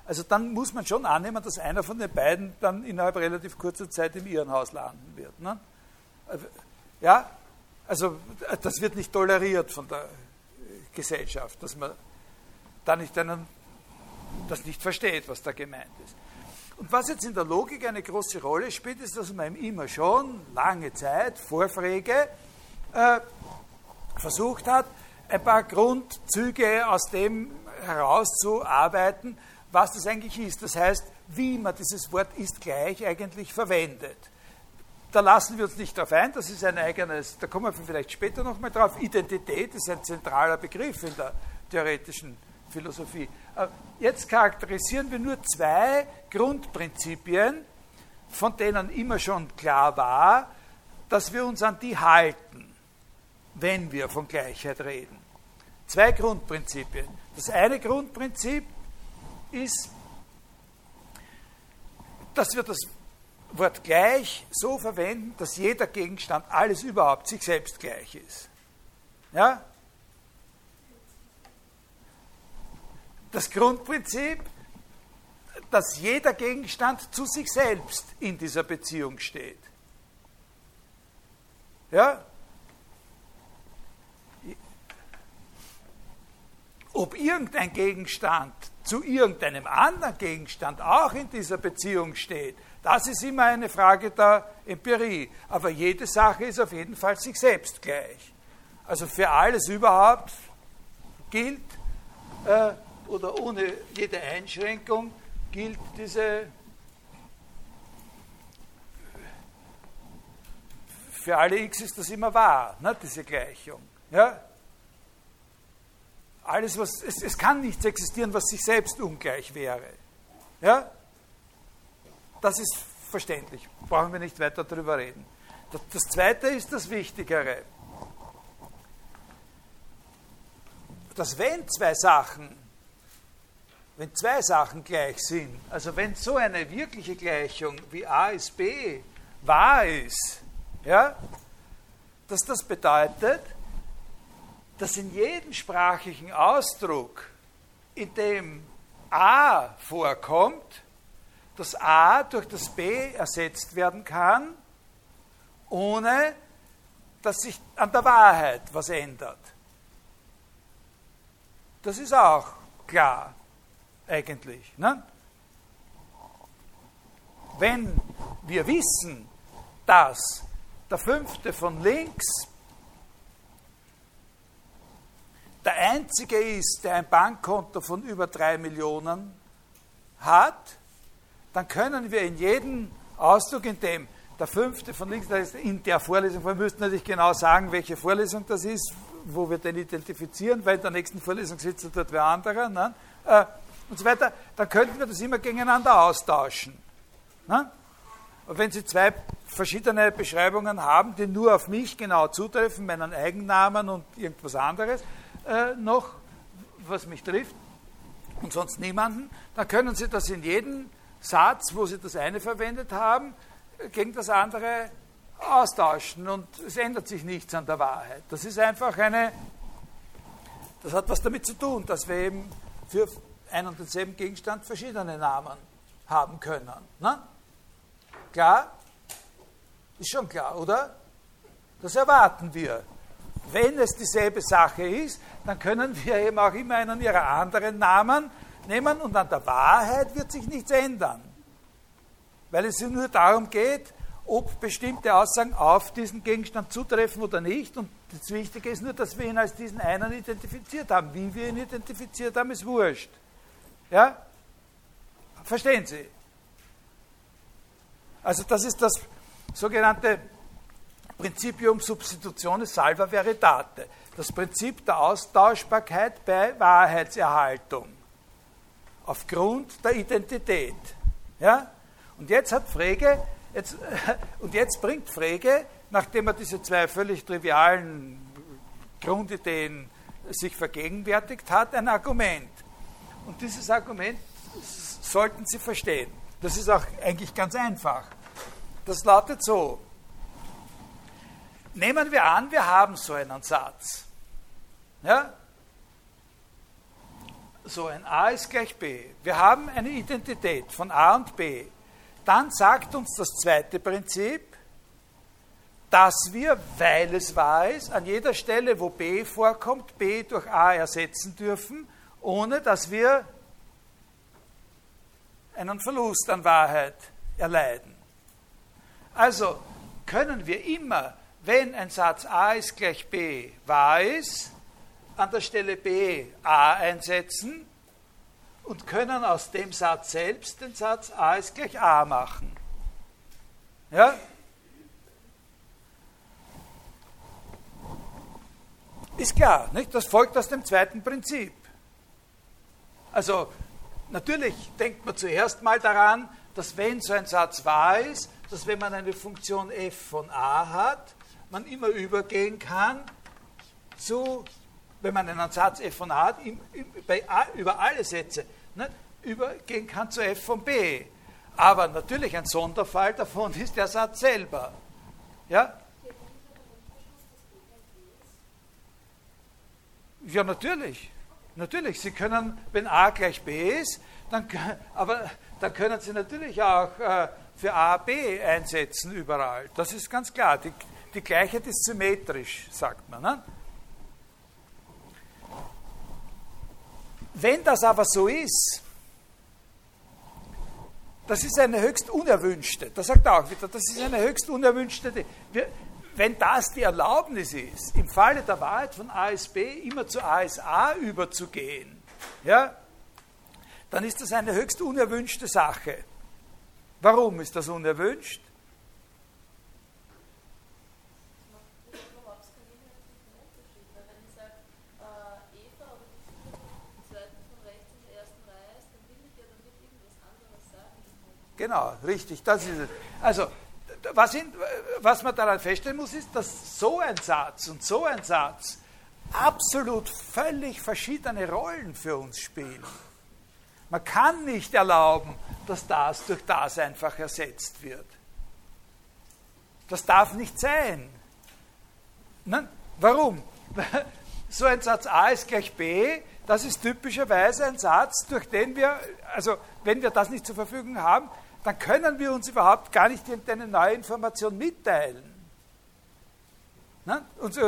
Also dann muss man schon annehmen, dass einer von den beiden dann innerhalb relativ kurzer Zeit im Irrenhaus landen wird. Ne? Ja, also das wird nicht toleriert von der Gesellschaft, dass man da nicht einen, das nicht versteht, was da gemeint ist. Und was jetzt in der Logik eine große Rolle spielt, ist, dass man immer schon lange Zeit, vor Frege, äh, versucht hat, ein paar Grundzüge aus dem herauszuarbeiten, was das eigentlich ist. Das heißt, wie man dieses Wort ist gleich eigentlich verwendet. Da lassen wir uns nicht darauf ein, das ist ein eigenes, da kommen wir vielleicht später nochmal drauf. Identität ist ein zentraler Begriff in der theoretischen Philosophie. Äh, jetzt charakterisieren wir nur zwei Grundprinzipien, von denen immer schon klar war, dass wir uns an die halten, wenn wir von Gleichheit reden. Zwei Grundprinzipien. Das eine Grundprinzip ist, dass wir das Wort gleich so verwenden, dass jeder Gegenstand, alles überhaupt, sich selbst gleich ist. Ja? Das Grundprinzip, dass jeder Gegenstand zu sich selbst in dieser Beziehung steht. Ja? Ob irgendein Gegenstand zu irgendeinem anderen Gegenstand auch in dieser Beziehung steht, das ist immer eine Frage der Empirie. Aber jede Sache ist auf jeden Fall sich selbst gleich. Also für alles überhaupt gilt, äh, oder ohne jede Einschränkung gilt diese für alle x ist das immer wahr, ne, diese Gleichung. Ja? Alles, was, es, es kann nichts existieren, was sich selbst ungleich wäre. Ja? Das ist verständlich, brauchen wir nicht weiter darüber reden. Das, das Zweite ist das Wichtigere. Dass wenn zwei Sachen, wenn zwei Sachen gleich sind, also wenn so eine wirkliche Gleichung wie a ist b wahr ist, ja, dass das bedeutet, dass in jedem sprachlichen Ausdruck, in dem a vorkommt, das A durch das B ersetzt werden kann, ohne dass sich an der Wahrheit was ändert. Das ist auch klar, eigentlich. Ne? Wenn wir wissen, dass der fünfte von links der einzige ist, der ein Bankkonto von über drei Millionen hat, dann können wir in jedem Ausdruck, in dem der fünfte von links, das ist in der Vorlesung, wir müssten natürlich genau sagen, welche Vorlesung das ist, wo wir den identifizieren, weil in der nächsten Vorlesung sitzt dort wer anderer, ne? Äh, und so weiter, dann könnten wir das immer gegeneinander austauschen. Ne? Und wenn Sie zwei verschiedene Beschreibungen haben, die nur auf mich genau zutreffen, meinen Eigennamen und irgendwas anderes äh, noch, was mich trifft, und sonst niemanden, dann können Sie das in jedem Satz, wo Sie das eine verwendet haben, gegen das andere austauschen und es ändert sich nichts an der Wahrheit. Das ist einfach eine, das hat was damit zu tun, dass wir eben für einen und denselben Gegenstand verschiedene Namen haben können. Ne? Klar? Ist schon klar, oder? Das erwarten wir. Wenn es dieselbe Sache ist, dann können wir eben auch immer einen ihrer anderen Namen nehmen und an der Wahrheit wird sich nichts ändern. Weil es nur darum geht, ob bestimmte Aussagen auf diesen Gegenstand zutreffen oder nicht. Und das Wichtige ist nur, dass wir ihn als diesen einen identifiziert haben. Wie wir ihn identifiziert haben, ist wurscht. Ja? Verstehen Sie? Also das ist das sogenannte Principium substitutiones salva veritate. Das Prinzip der Austauschbarkeit bei Wahrheitserhaltung aufgrund der Identität. Ja? Und jetzt hat Frege, jetzt, und jetzt bringt Frege, nachdem er diese zwei völlig trivialen Grundideen sich vergegenwärtigt hat, ein Argument. Und dieses Argument sollten Sie verstehen. Das ist auch eigentlich ganz einfach. Das lautet so. Nehmen wir an, wir haben so einen Satz. Ja? So ein A ist gleich B. Wir haben eine Identität von A und B. Dann sagt uns das zweite Prinzip, dass wir, weil es wahr ist, an jeder Stelle, wo B vorkommt, B durch A ersetzen dürfen, ohne dass wir einen Verlust an Wahrheit erleiden. Also können wir immer wenn ein Satz a ist gleich b wahr ist, an der Stelle b a einsetzen und können aus dem Satz selbst den Satz a ist gleich a machen. Ja? Ist klar, nicht? Das folgt aus dem zweiten Prinzip. Also, natürlich denkt man zuerst mal daran, dass wenn so ein Satz wahr ist, dass wenn man eine Funktion f von a hat, man immer übergehen kann zu, wenn man einen Satz f von a hat, über alle Sätze, ne, übergehen kann zu f von b. Aber natürlich ein Sonderfall davon ist der Satz selber. Ja? Ja, natürlich. Natürlich. Sie können, wenn a gleich b ist, dann, aber dann können Sie natürlich auch äh, für a b einsetzen überall. Das ist ganz klar. Die, die Gleichheit ist symmetrisch, sagt man. Ne? Wenn das aber so ist, das ist eine höchst unerwünschte, das sagt er auch wieder, das ist eine höchst unerwünschte, wir, wenn das die Erlaubnis ist, im Falle der Wahrheit von ASB immer zu ASA überzugehen, ja, dann ist das eine höchst unerwünschte Sache. Warum ist das unerwünscht? Genau, richtig, das ist es. Also, was, in, was man daran feststellen muss, ist, dass so ein Satz und so ein Satz absolut völlig verschiedene Rollen für uns spielen. Man kann nicht erlauben, dass das durch das einfach ersetzt wird. Das darf nicht sein. Nein? Warum? So ein Satz A ist gleich B, das ist typischerweise ein Satz, durch den wir, also wenn wir das nicht zur Verfügung haben, dann können wir uns überhaupt gar nicht irgendeine neue Information mitteilen. Und so,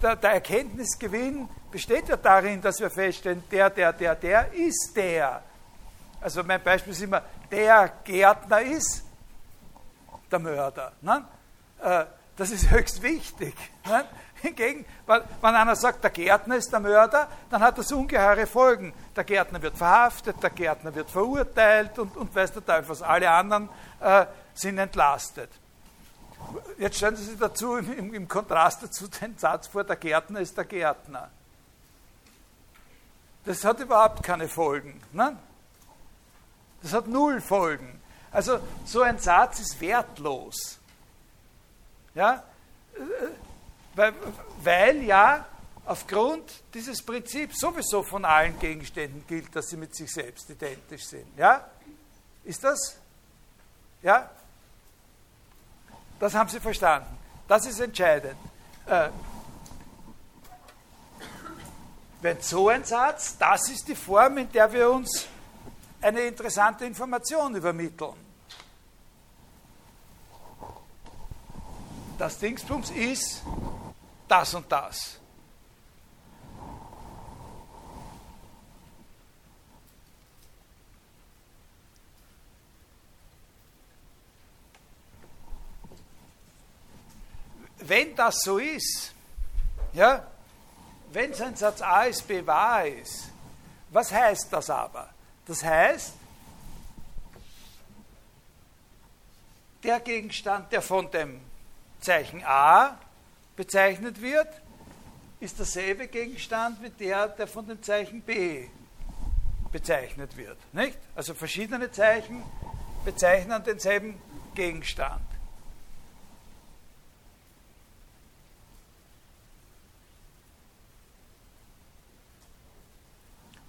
der, der, Erkenntnisgewinn besteht ja darin, dass wir feststellen, der, der, der, der ist der. Also mein Beispiel ist immer, der Gärtner ist der Mörder. Äh, das ist höchst wichtig. Hingegen, wenn einer sagt, der Gärtner ist der Mörder, dann hat das ungeheure Folgen. Der Gärtner wird verhaftet, der Gärtner wird verurteilt und, und weiß der Teufel was. Alle anderen äh, sind entlastet. Jetzt stellen Sie sich dazu im, im, Kontrast dazu den Satz vor, der Gärtner ist der Gärtner. Das hat überhaupt keine Folgen. Ne? Das hat null Folgen. Also so ein Satz ist wertlos. Ja? Weil, weil ja aufgrund dieses Prinzips sowieso von allen Gegenständen gilt, dass sie mit sich selbst identisch sind. Ja? Ist das? Ja? Das haben Sie verstanden. Das ist entscheidend. Äh, wenn so ein Satz, das ist die Form, in der wir uns eine interessante Information übermitteln. Das Dingsbums ist das und das. Wenn das so ist, ja, wenn sein Satz A ist B wahr ist, was heißt das aber? Das heißt, der Gegenstand, der von dem Zeichen A bezeichnet wird, ist derselbe Gegenstand wie der, der von dem Zeichen B bezeichnet wird. Nicht? Also verschiedene Zeichen bezeichnen denselben Gegenstand.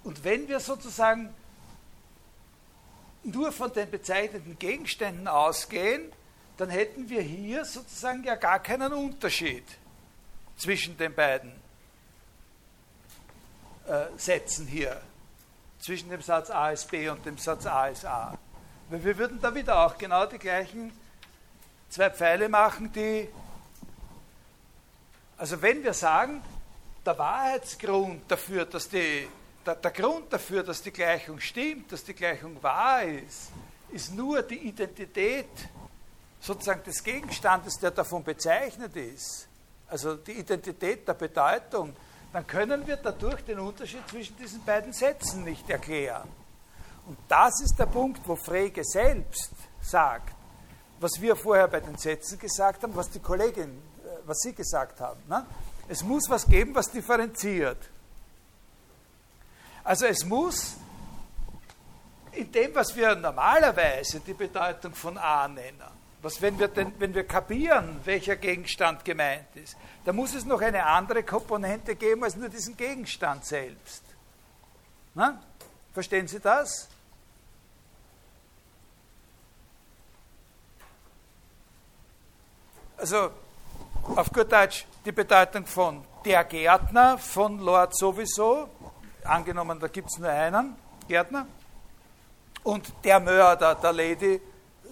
Und Und wenn wir sozusagen nur von den bezeichneten Gegenständen ausgehen, dann hätten wir hier sozusagen ja gar keinen Unterschied zwischen den beiden äh, Sätzen hier, zwischen dem Satz A ist B und dem Satz A ist A. Weil wir würden da wieder auch genau die gleichen zwei Pfeile machen, die, also wenn wir sagen, der Wahrheitsgrund dafür, dass die, der, der Grund dafür, dass die Gleichung stimmt, dass die Gleichung wahr ist, ist nur die Identität sozusagen des Gegenstandes, der davon bezeichnet ist, also die Identität der Bedeutung, dann können wir dadurch den Unterschied zwischen diesen beiden Sätzen nicht erklären. Und das ist der Punkt, wo Frege selbst sagt, was wir vorher bei den Sätzen gesagt haben, was die Kollegin, äh, was sie gesagt haben. Ne? Es muss was geben, was differenziert. Also es muss in dem, was wir normalerweise die Bedeutung von A nennen, was, wenn, wir denn, wenn wir kapieren, welcher Gegenstand gemeint ist, da muss es noch eine andere Komponente geben als nur diesen Gegenstand selbst. Na? Verstehen Sie das? Also auf gut Deutsch die Bedeutung von der Gärtner, von Lord sowieso, angenommen, da gibt es nur einen Gärtner, und der Mörder, der Lady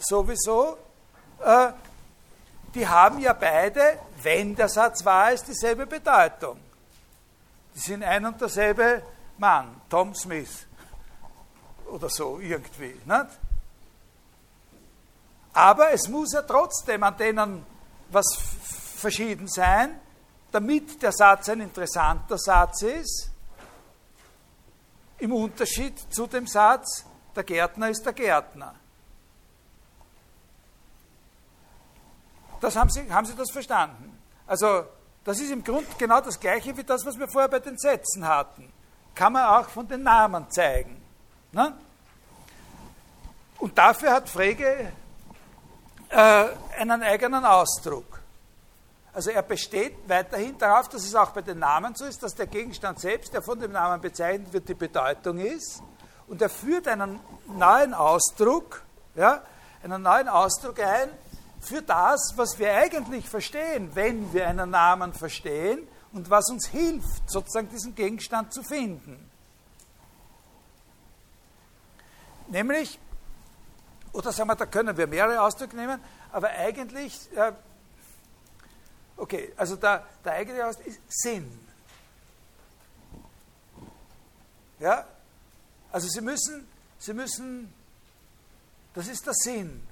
sowieso, äh, die haben ja beide, wenn der Satz wahr ist, dieselbe Bedeutung. Die sind ein und derselbe Mann, Tom Smith oder so irgendwie. Nicht? Aber es muss ja trotzdem an denen was verschieden sein, damit der Satz ein interessanter Satz ist, im Unterschied zu dem Satz, der Gärtner ist der Gärtner. Das haben Sie, haben Sie das verstanden? Also, das ist im Grunde genau das Gleiche wie das, was wir vorher bei den Sätzen hatten. Kann man auch von den Namen zeigen. Ne? Und dafür hat Frege äh, einen eigenen Ausdruck. Also er besteht weiterhin darauf, dass es auch bei den Namen so ist, dass der Gegenstand selbst, der von dem Namen bezeichnet wird, die Bedeutung ist. Und er führt einen neuen Ausdruck, ja, einen neuen Ausdruck ein, für das, was wir eigentlich verstehen, wenn wir einen Namen verstehen und was uns hilft, sozusagen diesen Gegenstand zu finden. Nämlich, oder sagen wir, da können wir mehrere Ausdrücke nehmen, aber eigentlich, äh, okay, also der, der eigentliche Ausdruck ist Sinn. Ja, also Sie müssen, Sie müssen, das ist der Sinn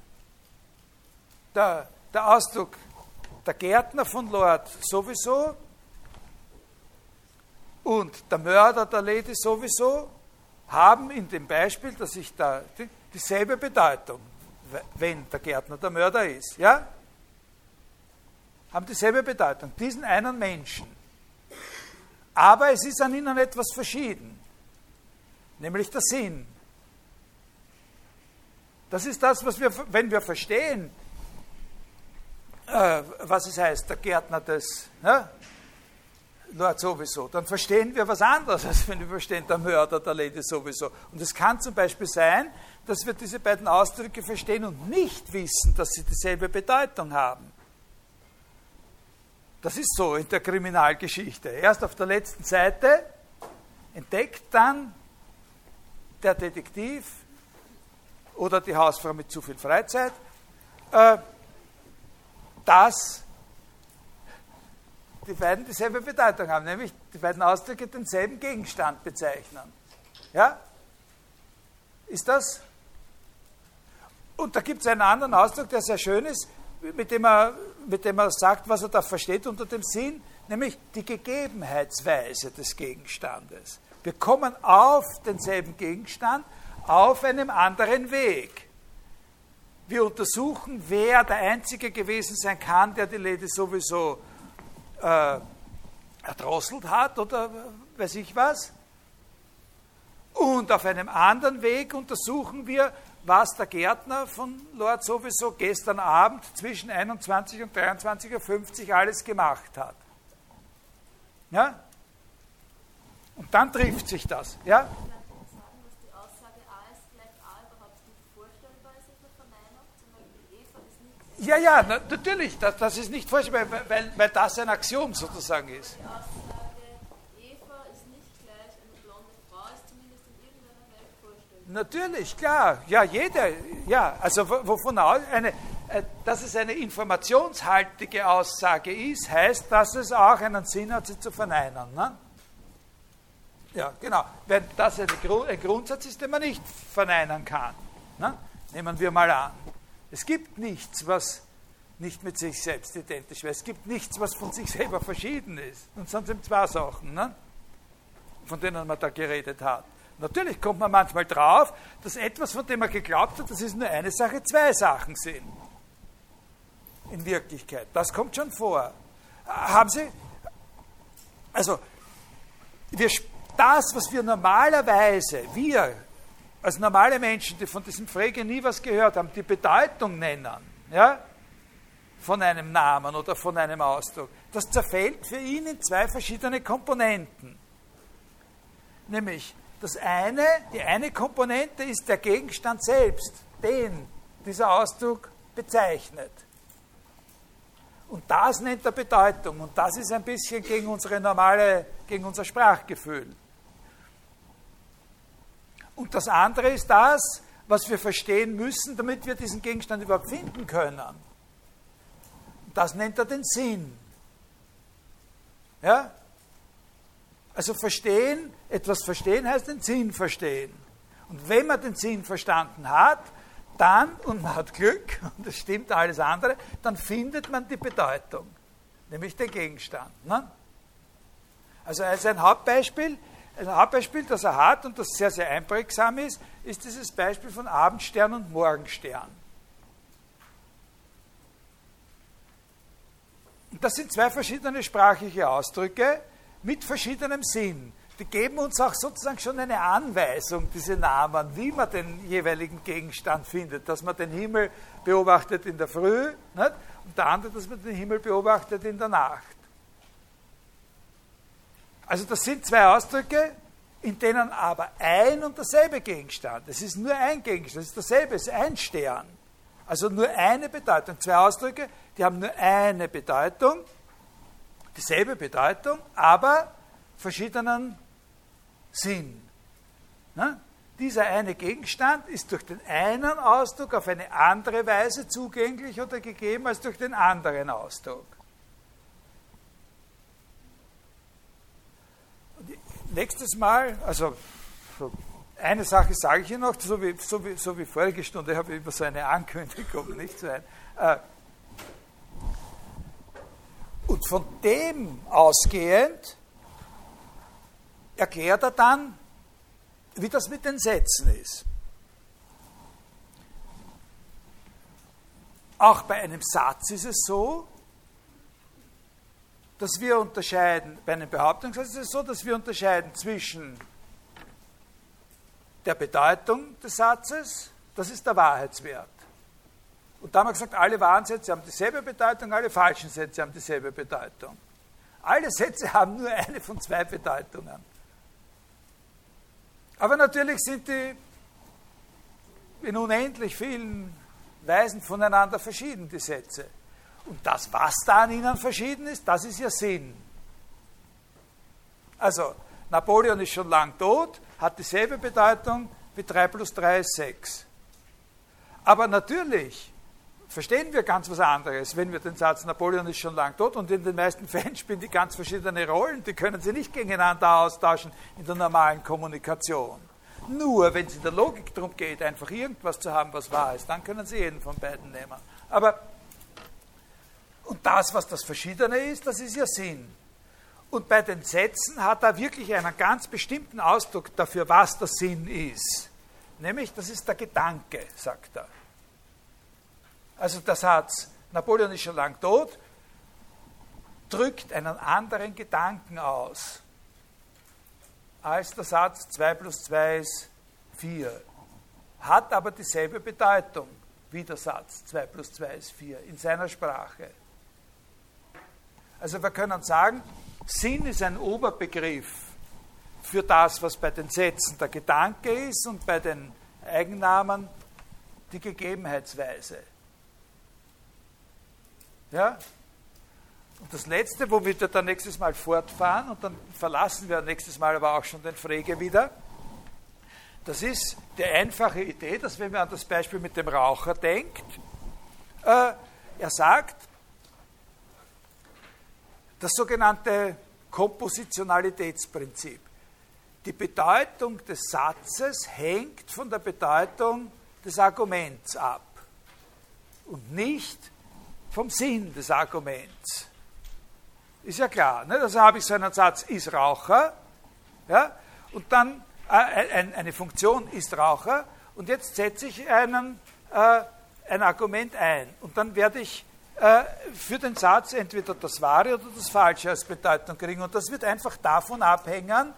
der, der Ausdruck der Gärtner von Lord sowieso und der Mörder der Lady sowieso haben in dem Beispiel, dass ich da dieselbe Bedeutung, wenn der Gärtner der Mörder ist, ja? Haben dieselbe Bedeutung, diesen einen Menschen. Aber es ist an ihnen etwas verschieden, nämlich der Sinn. Das ist das, was wir, wenn wir verstehen, äh, was es heißt, der Gärtner des ne? Lord sowieso, dann verstehen wir was anderes, als wenn wir verstehen, der Mörder der Lady sowieso. Und es kann zum Beispiel sein, dass wir diese beiden Ausdrücke verstehen und nicht wissen, dass sie dieselbe Bedeutung haben. Das ist so in der Kriminalgeschichte. Erst auf der letzten Seite entdeckt dann der Detektiv oder die Hausfrau mit zu viel Freizeit, äh, dass die beiden dieselbe Bedeutung haben, nämlich die beiden Ausdrücke denselben Gegenstand bezeichnen. Ja? Ist das? Und da gibt es einen anderen Ausdruck, der sehr schön ist, mit dem, er, mit dem er sagt, was er da versteht unter dem Sinn, nämlich die Gegebenheitsweise des Gegenstandes. Wir kommen auf denselben Gegenstand auf einem anderen Weg. Wir untersuchen, wer der Einzige gewesen sein kann, der die Lady sowieso äh, erdrosselt hat oder weiß ich was. Und auf einem anderen Weg untersuchen wir, was der Gärtner von Lord sowieso gestern Abend zwischen 21 und 23.50 Uhr alles gemacht hat. Ja? Und dann trifft sich das. Ja? Ja, ja, na, natürlich, das, das, ist nicht falsch, weil, weil, weil das ein Axiom sozusagen ist. Die Aussage, Eva ist nicht gleich eine blonde Frau, ist zumindest in irgendeiner Welt vorstellbar. Natürlich, klar. Ja, jeder, ja, also wovon aus, eine, äh, dass es eine informationshaltige Aussage ist, heißt, dass es auch einen Sinn hat, sie zu verneinen. Ne? Ja, genau. Wenn das ein Grundsatz ist, den man nicht verneinen kann. Ne? Nehmen wir mal an. Es gibt nichts, was nicht mit sich selbst identisch wäre. Es gibt nichts, was von sich selber verschieden ist. Und sonst sind zwei Sachen, ne? von denen man da geredet hat. Natürlich kommt man manchmal drauf, dass etwas, von dem man geglaubt hat, das ist nur eine Sache, zwei Sachen sind. In Wirklichkeit. Das kommt schon vor. Haben Sie, also, wir, das, was wir normalerweise, wir als normale Menschen, die von diesem Frege nie was gehört haben, die Bedeutung nennen, ja, von einem Namen oder von einem Ausdruck, das zerfällt für ihn in zwei verschiedene Komponenten. Nämlich das eine, die eine Komponente ist der Gegenstand selbst, den dieser Ausdruck bezeichnet. Und das nennt er Bedeutung. Und das ist ein bisschen gegen unsere normale, gegen unser Sprachgefühl. Und das andere ist das, was wir verstehen müssen, damit wir diesen Gegenstand überhaupt finden können. Das nennt er den Sinn. Ja? Also verstehen, etwas verstehen heißt den Sinn verstehen. Und wenn man den Sinn verstanden hat, dann, und man hat Glück, und das stimmt alles andere, dann findet man die Bedeutung, nämlich den Gegenstand. Ne? Also als ein Hauptbeispiel, ein Hauptbeispiel, das er hat und das sehr, sehr einprägsam ist, ist dieses Beispiel von Abendstern und Morgenstern. Das sind zwei verschiedene sprachliche Ausdrücke mit verschiedenem Sinn. Die geben uns auch sozusagen schon eine Anweisung, diese Namen, wie man den jeweiligen Gegenstand findet. Dass man den Himmel beobachtet in der Früh nicht? und der andere, dass man den Himmel beobachtet in der Nacht. Also das sind zwei Ausdrücke, in denen aber ein und derselbe Gegenstand, es ist nur ein Gegenstand, es ist dasselbe, es ist ein Stern. Also nur eine Bedeutung. Zwei Ausdrücke, die haben nur eine Bedeutung, dieselbe Bedeutung, aber verschiedenen Sinn. Ne? Dieser eine Gegenstand ist durch den einen Ausdruck auf eine andere Weise zugänglich oder gegeben als durch den anderen Ausdruck. Nächstes Mal, also eine Sache sage ich Ihnen noch, so wie, so wie, so wie vorige Stunde habe ich immer so eine Ankündigung, nicht so ein. Äh, und von dem ausgehend erklärt er dann, wie das mit den Sätzen ist. Auch bei einem Satz ist es so, dass wir unterscheiden, bei einem Behauptungssatz ist es so, dass wir unterscheiden zwischen der Bedeutung des Satzes, das ist der Wahrheitswert. Und da haben wir gesagt, alle wahren Sätze haben dieselbe Bedeutung, alle falschen Sätze haben dieselbe Bedeutung. Alle Sätze haben nur eine von zwei Bedeutungen. Aber natürlich sind die in unendlich vielen Weisen voneinander verschieden, die Sätze. Und das, was da an ihnen verschieden ist, das ist ja Sinn. Also, Napoleon ist schon lang tot, hat dieselbe Bedeutung wie 3 plus 3 ist 6. Aber natürlich verstehen wir ganz was anderes, wenn wir den Satz Napoleon ist schon lang tot und in den meisten Fällen spielen die ganz verschiedene Rollen, die können sie nicht gegeneinander austauschen in der normalen Kommunikation. Nur wenn es in der Logik darum geht, einfach irgendwas zu haben, was wahr ist, dann können sie jeden von beiden nehmen. Aber und das, was das Verschiedene ist, das ist ja Sinn. Und bei den Sätzen hat er wirklich einen ganz bestimmten Ausdruck dafür, was der Sinn ist. Nämlich, das ist der Gedanke, sagt er. Also der Satz, Napoleon ist schon lang tot, drückt einen anderen Gedanken aus als der Satz 2 plus 2 ist 4, hat aber dieselbe Bedeutung wie der Satz 2 plus 2 ist 4 in seiner Sprache. Also wir können sagen, Sinn ist ein Oberbegriff für das, was bei den Sätzen der Gedanke ist und bei den Eigennamen die Gegebenheitsweise. Ja? Und das Letzte, womit wir dann nächstes Mal fortfahren, und dann verlassen wir nächstes Mal aber auch schon den Frege wieder, das ist die einfache Idee, dass wenn man an das Beispiel mit dem Raucher denkt, äh, er sagt, das sogenannte Kompositionalitätsprinzip. Die Bedeutung des Satzes hängt von der Bedeutung des Arguments ab und nicht vom Sinn des Arguments. Ist ja klar. Ne? Also habe ich so einen Satz, ist Raucher, ja? und dann äh, ein, eine Funktion ist Raucher, und jetzt setze ich einen, äh, ein Argument ein. Und dann werde ich für den Satz entweder das Wahre oder das Falsche als Bedeutung kriegen. Und das wird einfach davon abhängen,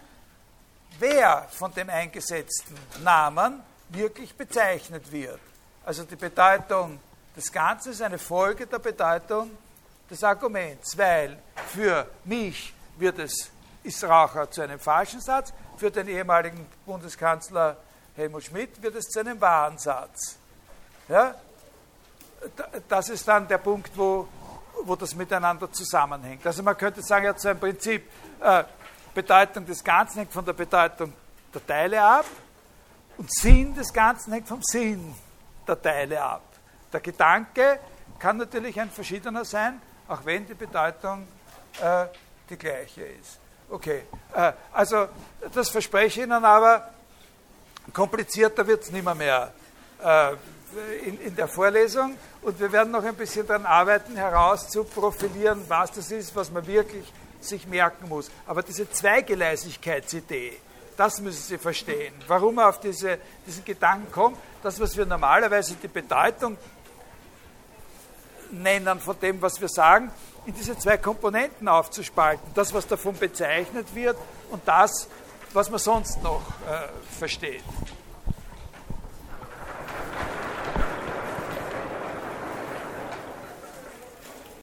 wer von dem eingesetzten Namen wirklich bezeichnet wird. Also die Bedeutung des Ganzen ist eine Folge der Bedeutung des Arguments, weil für mich wird es, ist Raucher zu einem falschen Satz, für den ehemaligen Bundeskanzler Helmut Schmidt wird es zu einem wahren Satz. Ja? Das ist dann der Punkt, wo, wo das miteinander zusammenhängt. Also man könnte sagen, er hat so ein Prinzip, äh, Bedeutung des Ganzen hängt von der Bedeutung der Teile ab und Sinn des Ganzen hängt vom Sinn der Teile ab. Der Gedanke kann natürlich ein verschiedener sein, auch wenn die Bedeutung äh, die gleiche ist. Okay, äh, also das verspreche ich Ihnen aber, komplizierter wird es nicht mehr, mehr äh, in, in, der Vorlesung und wir werden noch ein bisschen daran arbeiten, heraus zu profilieren, was das ist, was man wirklich sich merken muss. Aber diese Zweigeleisigkeitsidee, das müssen Sie verstehen. Warum er auf diese, diesen Gedanken kommt, das, was wir normalerweise die Bedeutung nennen von dem, was wir sagen, in diese zwei Komponenten aufzuspalten. Das, was davon bezeichnet wird und das, was man sonst noch äh, versteht.